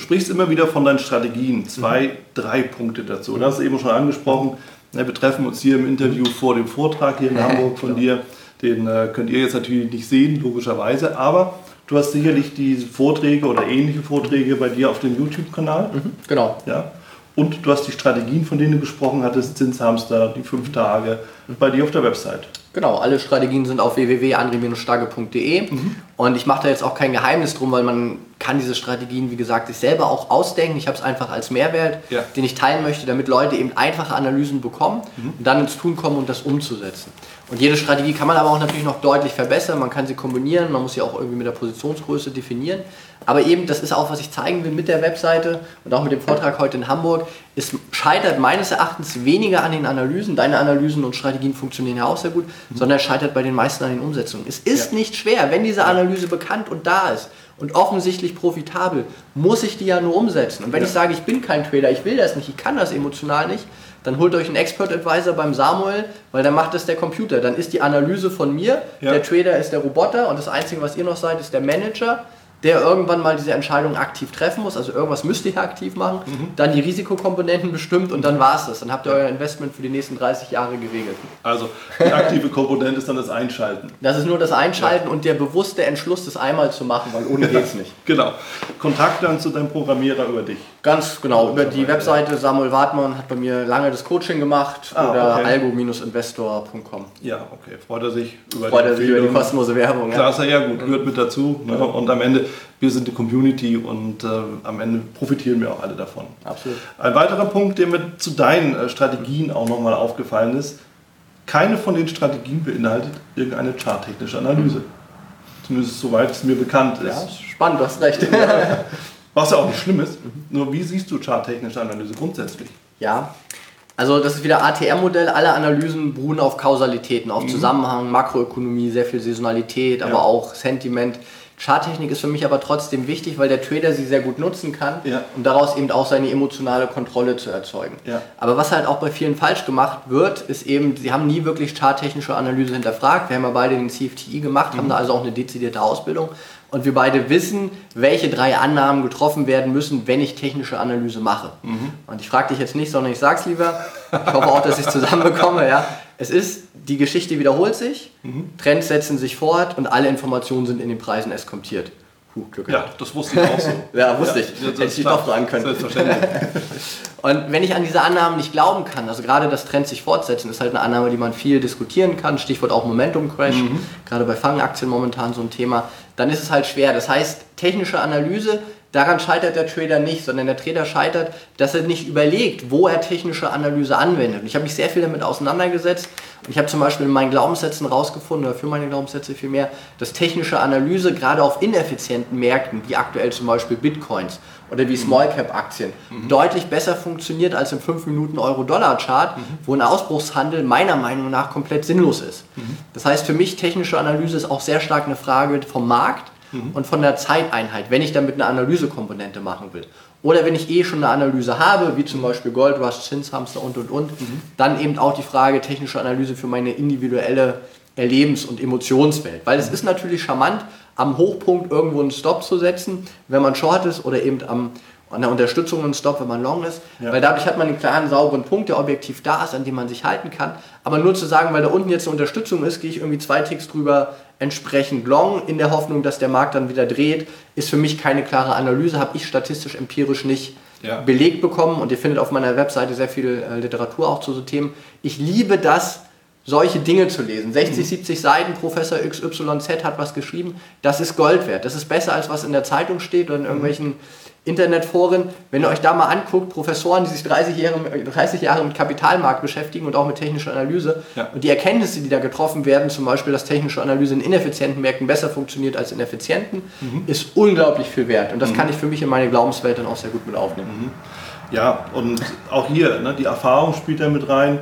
Du sprichst immer wieder von deinen Strategien. Zwei, drei Punkte dazu. Du hast es eben schon angesprochen. Wir treffen uns hier im Interview vor dem Vortrag hier in Hamburg von dir. Den äh, könnt ihr jetzt natürlich nicht sehen, logischerweise. Aber du hast sicherlich diese Vorträge oder ähnliche Vorträge bei dir auf dem YouTube-Kanal. Genau. Ja. Und du hast die Strategien, von denen du gesprochen hattest, Zinshamster, die fünf Tage, bei dir auf der Website. Genau, alle Strategien sind auf www.andré-starke.de und ich mache da jetzt auch kein Geheimnis drum, weil man kann diese Strategien, wie gesagt, sich selber auch ausdenken. Ich habe es einfach als Mehrwert, Ja. den ich teilen möchte, damit Leute eben einfache Analysen bekommen und dann ins Tun kommen und das umzusetzen. Und jede Strategie kann man aber auch natürlich noch deutlich verbessern. Man kann sie kombinieren, man muss sie auch irgendwie mit der Positionsgröße definieren. Aber eben, das ist auch, was ich zeigen will mit der Webseite und auch mit dem Vortrag heute in Hamburg. Es scheitert meines Erachtens weniger an den Analysen. Deine Analysen und Strategien funktionieren ja auch sehr gut, sondern es scheitert bei den meisten an den Umsetzungen. Es ist Ja. nicht schwer, wenn diese Analyse bekannt und da ist und offensichtlich profitabel, muss ich die ja nur umsetzen. Und wenn Ja. ich sage, ich bin kein Trader, ich will das nicht, ich kann das emotional nicht, dann holt euch einen Expert Advisor beim Samuel, weil dann macht das der Computer. Dann ist die Analyse von mir, Ja. der Trader ist der Roboter und das Einzige, was ihr noch seid, ist der Manager, der irgendwann mal diese Entscheidung aktiv treffen muss. Also irgendwas müsst ihr ja aktiv machen, Mhm. dann die Risikokomponenten bestimmt und dann war es das. Dann habt ihr euer Investment für die nächsten 30 Jahre geregelt. Also die aktive Komponente ist dann das Einschalten. Das ist nur das Einschalten und der bewusste Entschluss, das einmal zu machen, weil ohne geht's nicht. Genau. Kontakt dann zu deinem Programmierer über dich. Ganz genau, über die Webseite Samuel Wartmann hat bei mir lange das Coaching gemacht Ah, oder okay. algo-investor.com. Ja, okay. Freut er sich über Freut er sich über die kostenlose Werbung. Ja. Klasse, ja gut, gehört mit dazu. Ne? Und am Ende, wir sind die Community und äh, am Ende profitieren wir auch alle davon. Absolut. Ein weiterer Punkt, der mir zu deinen äh, Strategien auch nochmal aufgefallen ist, keine von den Strategien beinhaltet irgendeine charttechnische Analyse. Zumindest soweit es mir bekannt ist. Ja, spannend, du hast recht. Was ja auch nicht schlimm ist. Nur wie siehst du charttechnische Analyse grundsätzlich? Ja, also das ist wieder ATR-Modell. Alle Analysen beruhen auf Kausalitäten, auf mhm. Zusammenhang, Makroökonomie, sehr viel Saisonalität, ja. aber auch Sentiment. Charttechnik ist für mich aber trotzdem wichtig, weil der Trader sie sehr gut nutzen kann ja. und daraus eben auch seine emotionale Kontrolle zu erzeugen. Ja. Aber was halt auch bei vielen falsch gemacht wird, ist eben, sie haben nie wirklich charttechnische Analyse hinterfragt. Wir haben ja beide den CFTI gemacht, mhm. haben da also auch eine dezidierte Ausbildung und wir beide wissen, welche drei Annahmen getroffen werden müssen, wenn ich technische Analyse mache. Mhm. Und ich frage dich jetzt nicht, sondern ich sage es lieber. Ich hoffe auch, dass ich es zusammenbekomme. Ja. Es ist, die Geschichte wiederholt sich, mhm. Trends setzen sich fort und alle Informationen sind in den Preisen eskontiert. Puh, Glück Ja, das wusste ich auch so. ja, wusste ja, ich. Hätte ich doch fragen können. Selbstverständlich. und wenn ich an diese Annahmen nicht glauben kann, also gerade das Trend sich fortsetzen, ist halt eine Annahme, die man viel diskutieren kann. Stichwort auch Momentum Crash, mhm. gerade bei Fangaktien momentan so ein Thema. Dann ist es halt schwer. Das heißt, technische Analyse Daran scheitert der Trader nicht, sondern der Trader scheitert, dass er nicht überlegt, wo er technische Analyse anwendet. Und ich habe mich sehr viel damit auseinandergesetzt. Und ich habe zum Beispiel in meinen Glaubenssätzen rausgefunden, oder für meine Glaubenssätze vielmehr, dass technische Analyse gerade auf ineffizienten Märkten, wie aktuell zum Beispiel Bitcoins oder wie Small Cap Aktien, mhm. deutlich besser funktioniert als im 5 Minuten Euro-Dollar-Chart, mhm. wo ein Ausbruchshandel meiner Meinung nach komplett sinnlos ist. Mhm. Das heißt, für mich technische Analyse ist auch sehr stark eine Frage vom Markt mhm. und von der Zeiteinheit, wenn ich damit eine Analysekomponente machen will. Oder wenn ich eh schon eine Analyse habe, wie zum Beispiel Gold Rush, Zinshamster und und und, mhm. dann eben auch die Frage technische Analyse für meine individuelle Erlebens- und Emotionswelt. Weil es ist natürlich charmant, am Hochpunkt irgendwo einen Stop zu setzen, wenn man short ist oder eben am an der Unterstützung einen Stop, wenn man long ist, ja. weil dadurch hat man einen klaren, sauberen Punkt, der objektiv da ist, an dem man sich halten kann. Aber nur zu sagen, weil da unten jetzt eine Unterstützung ist, gehe ich irgendwie zwei Ticks drüber entsprechend long, in der Hoffnung, dass der Markt dann wieder dreht, ist für mich keine klare Analyse, habe ich statistisch empirisch nicht ja. belegt bekommen und ihr findet auf meiner Webseite sehr viel äh, Literatur auch zu so Themen. Ich liebe das, solche Dinge zu lesen. 60, 70 mhm. Seiten, Professor XYZ hat was geschrieben, das ist Gold wert. Das ist besser als was in der Zeitung steht oder in mhm. irgendwelchen Internetforen, wenn ihr euch da mal anguckt, Professoren, die sich 30 Jahre, 30 Jahre mit Kapitalmarkt beschäftigen und auch mit technischer Analyse ja. und die Erkenntnisse, die da getroffen werden, zum Beispiel, dass technische Analyse in ineffizienten Märkten besser funktioniert als in effizienten, mhm. ist unglaublich viel wert. Und das mhm. kann ich für mich in meine Glaubenswelt dann auch sehr gut mit aufnehmen. Mhm. Ja, und auch hier, ne, die Erfahrung spielt da mit rein.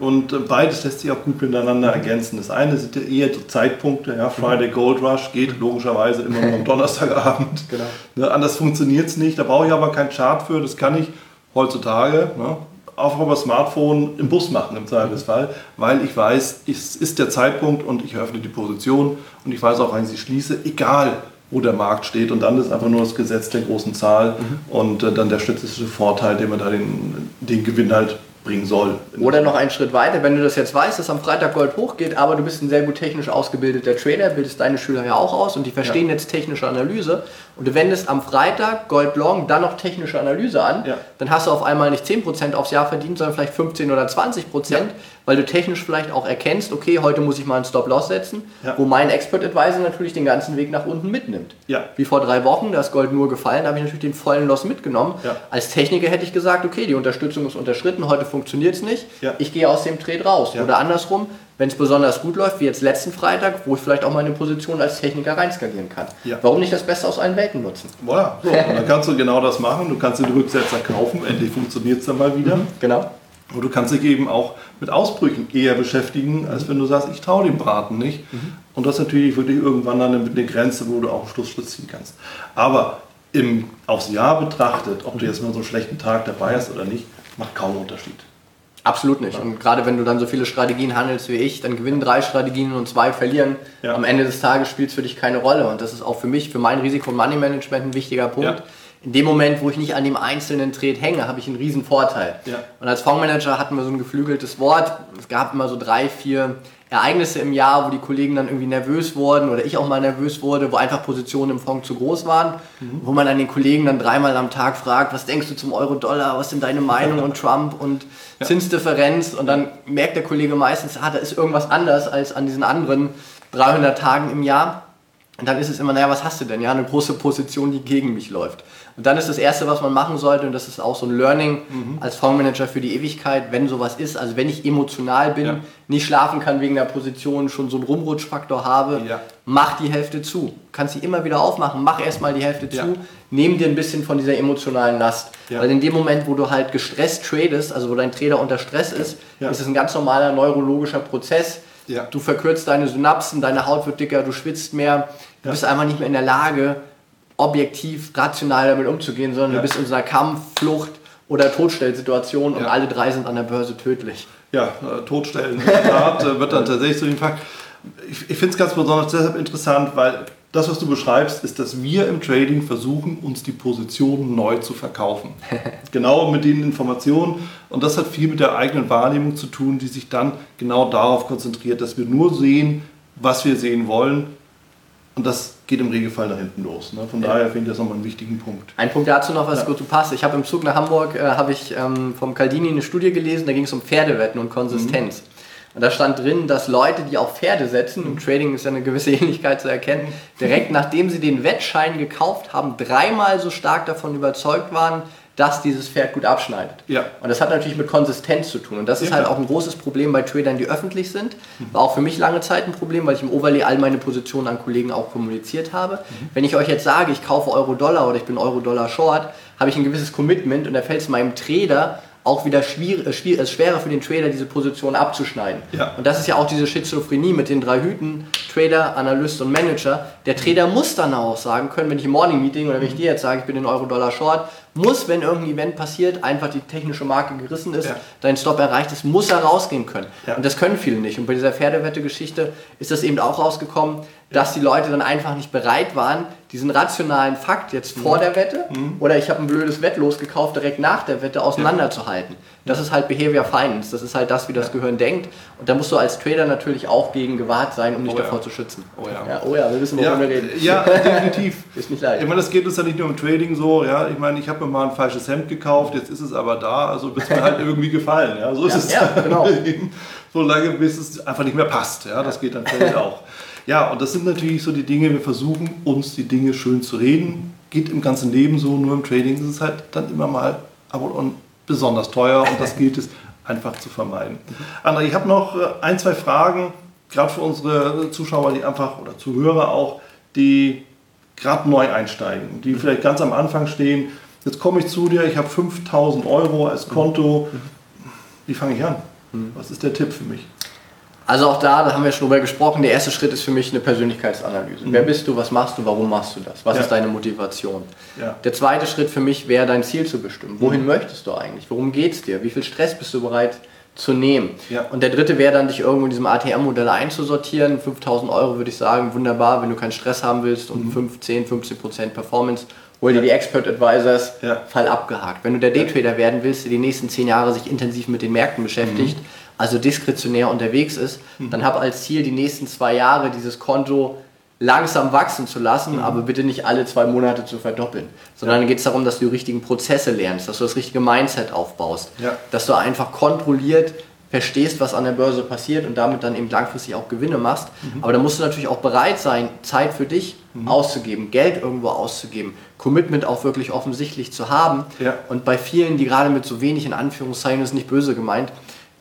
Und äh, beides lässt sich auch gut miteinander ergänzen. Das eine sind ja eher die Zeitpunkte. Ja, Friday Gold Rush geht logischerweise immer nur am Donnerstagabend. Genau. Ne, anders funktioniert es nicht. Da brauche ich aber keinen Chart für. Das kann ich heutzutage ne, auch über Smartphone im Bus machen im Zweifelsfall, weil ich weiß, es ist der Zeitpunkt und ich öffne die Position und ich weiß auch, wann ich sie schließe, egal wo der Markt steht. Und dann ist einfach nur das Gesetz der großen Zahl mhm. und äh, dann der statistische Vorteil, den man da den, den Gewinn halt bringen soll. Oder noch einen Schritt weiter, wenn du das jetzt weißt, dass am Freitag Gold hochgeht, aber du bist ein sehr gut technisch ausgebildeter Trader, bildest deine Schüler ja auch aus und die verstehen ja. jetzt technische Analyse und du wendest am Freitag Gold Long dann noch technische Analyse an, ja. dann hast du auf einmal nicht 10% aufs Jahr verdient, sondern vielleicht 15 oder 20%, ja. weil du technisch vielleicht auch erkennst, okay, heute muss ich mal einen Stop-Loss setzen, wo mein Expert Advisor natürlich den ganzen Weg nach unten mitnimmt. Wie vor drei Wochen, da ist Gold nur gefallen, da habe ich natürlich den vollen Loss mitgenommen. Als Techniker hätte ich gesagt, okay, die Unterstützung ist unterschritten, heute funktioniert es nicht, ich gehe aus dem Trade raus. Oder andersrum, wenn es besonders gut läuft, wie jetzt letzten Freitag, wo ich vielleicht auch meine Position als Techniker reinskalieren kann. Ja. Warum nicht das Beste aus allen Welten nutzen? Voilà. So, und dann kannst du genau das machen. Du kannst den Rücksetzer kaufen, endlich funktioniert es dann mal wieder. Mhm, genau. Und du kannst dich eben auch mit Ausbrüchen eher beschäftigen, als wenn du sagst, ich traue dem Braten nicht. Mhm. Und das ist natürlich wirklich irgendwann dann eine Grenze, wo du auch Schlussschluss ziehen kannst. Aber im, aufs Jahr betrachtet, ob du jetzt mal so einen schlechten Tag dabei hast oder nicht, macht kaum Unterschied. Absolut nicht. Und gerade wenn du dann so viele Strategien handelst wie ich, dann gewinnen drei Strategien und zwei verlieren. Ja. Am Ende des Tages spielt es für dich keine Rolle. Und das ist auch für mich, für mein Risiko- und Money-Management ein wichtiger Punkt. Ja. In dem Moment, wo ich nicht an dem einzelnen Trade hänge, habe ich einen riesen Vorteil. Ja. Und als Fondsmanager hatten wir so ein geflügeltes Wort. Es gab immer so drei, vier Ereignisse im Jahr, wo die Kollegen dann irgendwie nervös wurden oder ich auch mal nervös wurde, wo einfach Positionen im Fonds zu groß waren, mhm. wo man dann den Kollegen dann dreimal am Tag fragt, was denkst du zum Euro-Dollar, was denn deine Meinung und Trump und ja. Zinsdifferenz und dann merkt der Kollege meistens, ah, da ist irgendwas anders als an diesen anderen 300 Tagen im Jahr. Und dann ist es immer, naja, was hast du denn? Ja, eine große Position, die gegen mich läuft. Und dann ist das Erste, was man machen sollte, und das ist auch so ein Learning mhm. als Fondsmanager für die Ewigkeit, wenn sowas ist, also wenn ich emotional bin, ja. nicht schlafen kann wegen der Position, schon so einen Rumrutschfaktor habe, ja. mach die Hälfte zu. Kannst sie immer wieder aufmachen, mach erstmal die Hälfte ja. zu, nehm dir ein bisschen von dieser emotionalen Last. Weil in dem Moment, wo du halt gestresst tradest, also wo dein Trader unter Stress ist, ist es ein ganz normaler neurologischer Prozess. Du verkürzt deine Synapsen, deine Haut wird dicker, du schwitzt mehr, du bist einfach nicht mehr in der Lage, objektiv, rational damit umzugehen, sondern ja. du bist in so einer Kampf, Flucht oder Todstellsituation und alle drei sind an der Börse tödlich. Ja, äh, Todstellen Tat, äh, wird dann tatsächlich zu dem Fakt. Ich, ich finde es ganz besonders deshalb interessant, weil das, was du beschreibst, ist, dass wir im Trading versuchen, uns die Positionen neu zu verkaufen. genau mit den Informationen. Und das hat viel mit der eigenen Wahrnehmung zu tun, die sich dann genau darauf konzentriert, dass wir nur sehen, was wir sehen wollen und das geht im Regelfall nach hinten los. Ne? Von ja. daher finde ich das nochmal einen wichtigen Punkt. Ein Punkt dazu noch, was ja. gut zu passt. Ich habe im Zug nach Hamburg äh, habe ich ähm, vom Caldini eine Studie gelesen, da ging es um Pferdewetten und Konsistenz. Mhm. Und da stand drin, dass Leute, die auf Pferde setzen, im Trading ist ja eine gewisse Ähnlichkeit zu erkennen, direkt nachdem sie den Wettschein gekauft haben, dreimal so stark davon überzeugt waren, dass dieses Pferd gut abschneidet. Ja. Und das hat natürlich mit Konsistenz zu tun. Und das ist ja, halt auch ein großes Problem bei Tradern, die öffentlich sind. War auch für mich lange Zeit ein Problem, weil ich im Overlay all meine Positionen an Kollegen auch kommuniziert habe. Mhm. Wenn ich euch jetzt sage, ich kaufe Euro-Dollar oder ich bin Euro-Dollar Short, habe ich ein gewisses Commitment und da fällt es meinem Trader auch wieder schwierig, äh, schwerer für den Trader, diese Position abzuschneiden. Ja. Und das ist ja auch diese Schizophrenie mit den drei Hüten, Trader, Analyst und Manager. Der Trader muss dann auch sagen können, wenn ich im Morning Meeting oder wenn ich dir jetzt sage, ich bin in Euro-Dollar Short, muss, wenn irgendein Event passiert, einfach die technische Marke gerissen ist, ja. dein Stop erreicht ist, muss er rausgehen können. Ja. Und das können viele nicht. Und bei dieser Pferdewette-Geschichte ist das eben auch rausgekommen, dass die Leute dann einfach nicht bereit waren, diesen rationalen Fakt jetzt vor mhm. der Wette mhm. oder ich habe ein blödes Wettlos gekauft direkt nach der Wette auseinanderzuhalten. Das ist halt Behavior Finance, das ist halt das, wie das Gehirn denkt. Und da musst du als Trader natürlich auch gegen gewahrt sein, um dich oh, davor ja. zu schützen. Oh ja. ja. oh ja, wir wissen, worüber wir reden. Ja, definitiv. ist nicht leicht. Ich meine, das geht uns ja nicht nur im Trading so. Ja, ich meine, ich habe mir mal ein falsches Hemd gekauft, jetzt ist es aber da, also es mir halt irgendwie gefallen. Ja, so ist es. Ja, genau. so lange, bis es einfach nicht mehr passt. Ja, das geht dann vielleicht auch. Ja, und das sind natürlich so die Dinge, wir versuchen uns die Dinge schön zu reden. Geht im ganzen Leben so, nur im Trading ist es halt dann immer mal aber und besonders teuer und das gilt es einfach zu vermeiden. André, ich habe noch äh, ein, zwei Fragen, gerade für unsere Zuschauer, die einfach oder Zuhörer auch, die gerade neu einsteigen, die vielleicht ganz am Anfang stehen. Jetzt komme ich zu dir, ich habe 5000 Euro als Konto. Wie fange ich an? Mhm. Was ist der Tipp für mich? Also auch da, da haben wir schon drüber gesprochen, der erste Schritt ist für mich eine Persönlichkeitsanalyse. Mhm. Wer bist du, was machst du, warum machst du das? Was ja. ist deine Motivation? Ja. Der zweite Schritt für mich wäre, dein Ziel zu bestimmen. Wohin mhm. möchtest du eigentlich? Worum geht es dir? Wie viel Stress bist du bereit zu nehmen? Ja. Und der dritte wäre dann, dich irgendwo in diesem ATM-Modell einzusortieren. 5000 Euro würde ich sagen, wunderbar, wenn du keinen Stress haben willst und mhm. 5, 10, 15 Prozent Performance hol dir die Expert Advisors, ja. Fall abgehakt. Wenn du der Daytrader werden willst, der die nächsten zehn Jahre sich intensiv mit den Märkten beschäftigt, mhm also diskretionär unterwegs ist, mhm. dann habe als Ziel die nächsten zwei Jahre dieses Konto langsam wachsen zu lassen, mhm. aber bitte nicht alle zwei Monate zu verdoppeln. Sondern ja. dann geht es darum, dass du die richtigen Prozesse lernst, dass du das richtige Mindset aufbaust, ja. dass du einfach kontrolliert verstehst, was an der Börse passiert und damit dann eben langfristig auch Gewinne machst. Mhm. Aber da musst du natürlich auch bereit sein, Zeit für dich mhm. auszugeben, Geld irgendwo auszugeben, Commitment auch wirklich offensichtlich zu haben. Ja. Und bei vielen, die gerade mit so wenig in Anführungszeichen, ist nicht böse gemeint,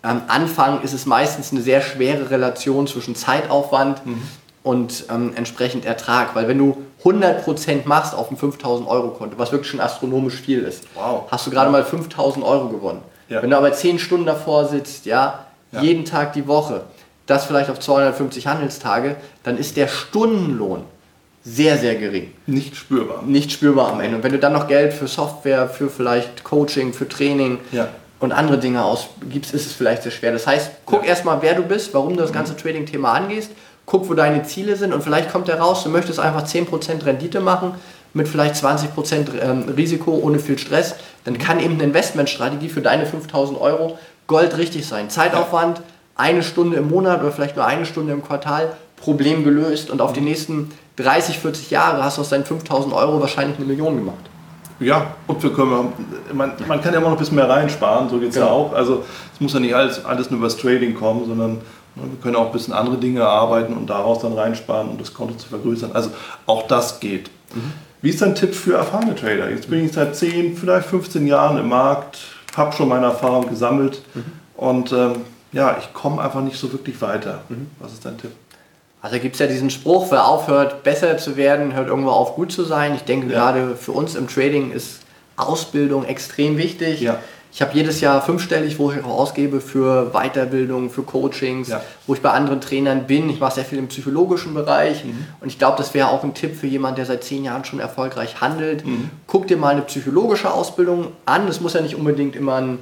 am Anfang ist es meistens eine sehr schwere Relation zwischen Zeitaufwand mhm. und ähm, entsprechend Ertrag, weil wenn du 100% machst auf dem 5000 Euro Konto, was wirklich schon astronomisch viel ist, wow. hast du gerade mal 5000 Euro gewonnen. Ja. Wenn du aber 10 Stunden davor sitzt, ja, ja, jeden Tag die Woche, das vielleicht auf 250 Handelstage, dann ist der Stundenlohn sehr, sehr gering. Nicht spürbar. Nicht spürbar am Ende. Und wenn du dann noch Geld für Software, für vielleicht Coaching, für Training, ja und andere Dinge ausgibst, ist es vielleicht sehr schwer. Das heißt, guck ja. erstmal, wer du bist, warum du das ganze Trading-Thema angehst, guck, wo deine Ziele sind und vielleicht kommt heraus, du möchtest einfach 10% Rendite machen mit vielleicht 20% ähm, Risiko ohne viel Stress, dann kann eben eine Investmentstrategie für deine 5000 Euro Gold richtig sein. Zeitaufwand, eine Stunde im Monat oder vielleicht nur eine Stunde im Quartal, Problem gelöst und auf die nächsten 30, 40 Jahre hast du aus deinen 5000 Euro wahrscheinlich eine Million gemacht. Ja, und wir können, man, man kann ja immer noch ein bisschen mehr reinsparen, so geht es genau. ja auch. Also es muss ja nicht alles, alles nur über das Trading kommen, sondern Wir können auch ein bisschen andere Dinge erarbeiten und daraus dann reinsparen, um das Konto zu vergrößern. Also auch das geht. Mhm. Wie ist dein Tipp für erfahrene Trader? Jetzt bin ich seit 10, vielleicht 15 Jahren im Markt, habe schon meine Erfahrung gesammelt mhm. und ähm, ja, ich komme einfach nicht so wirklich weiter. Mhm. Was ist dein Tipp? Also gibt es ja diesen Spruch, wer aufhört, besser zu werden, hört irgendwo auf, gut zu sein. Ich denke, ja. gerade für uns im Trading ist Ausbildung extrem wichtig. Ja. Ich habe jedes Jahr fünfstellig, wo ich auch ausgebe für Weiterbildung, für Coachings, ja. wo ich bei anderen Trainern bin. Ich mache sehr viel im psychologischen Bereich mhm. und ich glaube, das wäre auch ein Tipp für jemanden, der seit zehn Jahren schon erfolgreich handelt. Mhm. Guck dir mal eine psychologische Ausbildung an. Es muss ja nicht unbedingt immer ein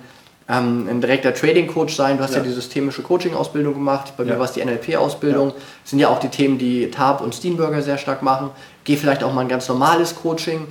ähm, ein direkter Trading Coach sein. Du hast ja, ja die systemische Coaching-Ausbildung gemacht. Bei ja. mir war es die NLP-Ausbildung. Das sind ja auch die Themen, die Tab und Steenberger sehr stark machen. Geh vielleicht auch mal ein ganz normales Coaching.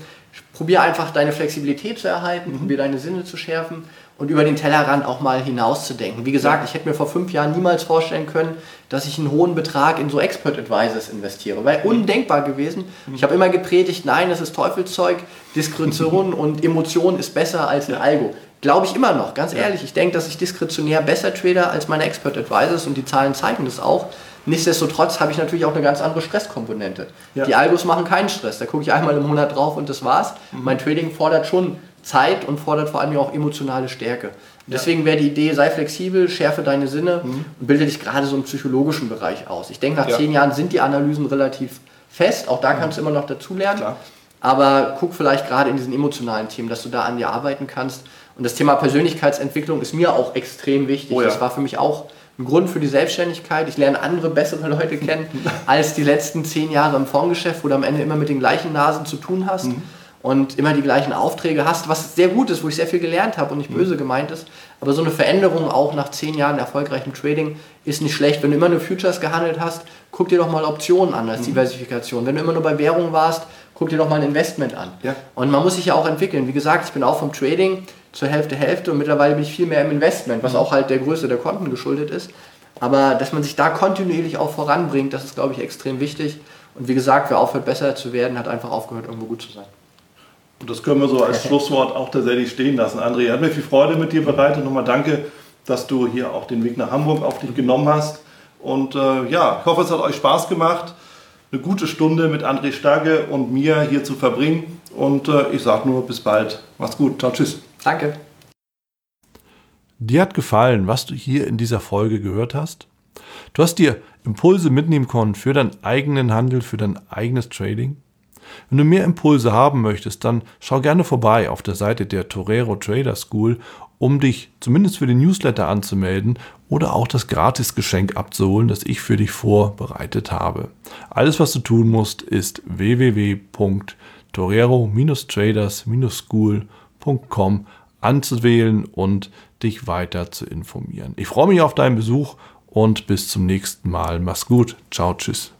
Probier einfach deine Flexibilität zu erhalten, mhm. probier deine Sinne zu schärfen und über den Tellerrand auch mal hinauszudenken. Wie gesagt, ich hätte mir vor fünf Jahren niemals vorstellen können, dass ich einen hohen Betrag in so Expert Advisors investiere. Weil mhm. undenkbar gewesen. Ich habe immer gepredigt, nein, das ist Teufelszeug, Diskretion und Emotion ist besser als ein Algo. Glaube ich immer noch, ganz ehrlich. Ich denke, dass ich diskretionär besser trade als meine Expert Advisors und die Zahlen zeigen das auch. Nichtsdestotrotz habe ich natürlich auch eine ganz andere Stresskomponente. Ja. Die Algos machen keinen Stress. Da gucke ich einmal im Monat drauf und das war's. Mhm. Mein Trading fordert schon Zeit und fordert vor allem auch emotionale Stärke. Deswegen wäre die Idee, sei flexibel, schärfe deine Sinne mhm. und bilde dich gerade so im psychologischen Bereich aus. Ich denke, nach ja. zehn Jahren sind die Analysen relativ fest. Auch da mhm. kannst du immer noch dazulernen. Aber guck vielleicht gerade in diesen emotionalen Themen, dass du da an dir arbeiten kannst und das Thema Persönlichkeitsentwicklung ist mir auch extrem wichtig. Oh ja. Das war für mich auch ein Grund für die Selbstständigkeit. Ich lerne andere, bessere Leute kennen als die letzten zehn Jahre im Fondsgeschäft, wo du am Ende immer mit den gleichen Nasen zu tun hast. Mhm. Und immer die gleichen Aufträge hast, was sehr gut ist, wo ich sehr viel gelernt habe und nicht mhm. böse gemeint ist. Aber so eine Veränderung auch nach zehn Jahren erfolgreichem Trading ist nicht schlecht. Wenn du immer nur Futures gehandelt hast, guck dir doch mal Optionen an als mhm. Diversifikation. Wenn du immer nur bei Währung warst, guck dir doch mal ein Investment an. Ja. Und man muss sich ja auch entwickeln. Wie gesagt, ich bin auch vom Trading zur Hälfte Hälfte und mittlerweile bin ich viel mehr im Investment, was mhm. auch halt der Größe der Konten geschuldet ist. Aber dass man sich da kontinuierlich auch voranbringt, das ist, glaube ich, extrem wichtig. Und wie gesagt, wer aufhört, besser zu werden, hat einfach aufgehört, irgendwo gut zu sein. Und das können wir so als Schlusswort auch tatsächlich stehen lassen. André, hat mir viel Freude mit dir bereitet. Nochmal danke, dass du hier auch den Weg nach Hamburg auf dich genommen hast. Und äh, ja, ich hoffe, es hat euch Spaß gemacht, eine gute Stunde mit André Stagge und mir hier zu verbringen. Und äh, ich sage nur bis bald. Macht's gut. Ciao, tschüss. Danke. Dir hat gefallen, was du hier in dieser Folge gehört hast? Du hast dir Impulse mitnehmen können für deinen eigenen Handel, für dein eigenes Trading? Wenn du mehr Impulse haben möchtest, dann schau gerne vorbei auf der Seite der Torero Trader School, um dich zumindest für den Newsletter anzumelden oder auch das Gratisgeschenk abzuholen, das ich für dich vorbereitet habe. Alles, was du tun musst, ist www.torero-traders-school.com anzuwählen und dich weiter zu informieren. Ich freue mich auf deinen Besuch und bis zum nächsten Mal. Mach's gut. Ciao, tschüss.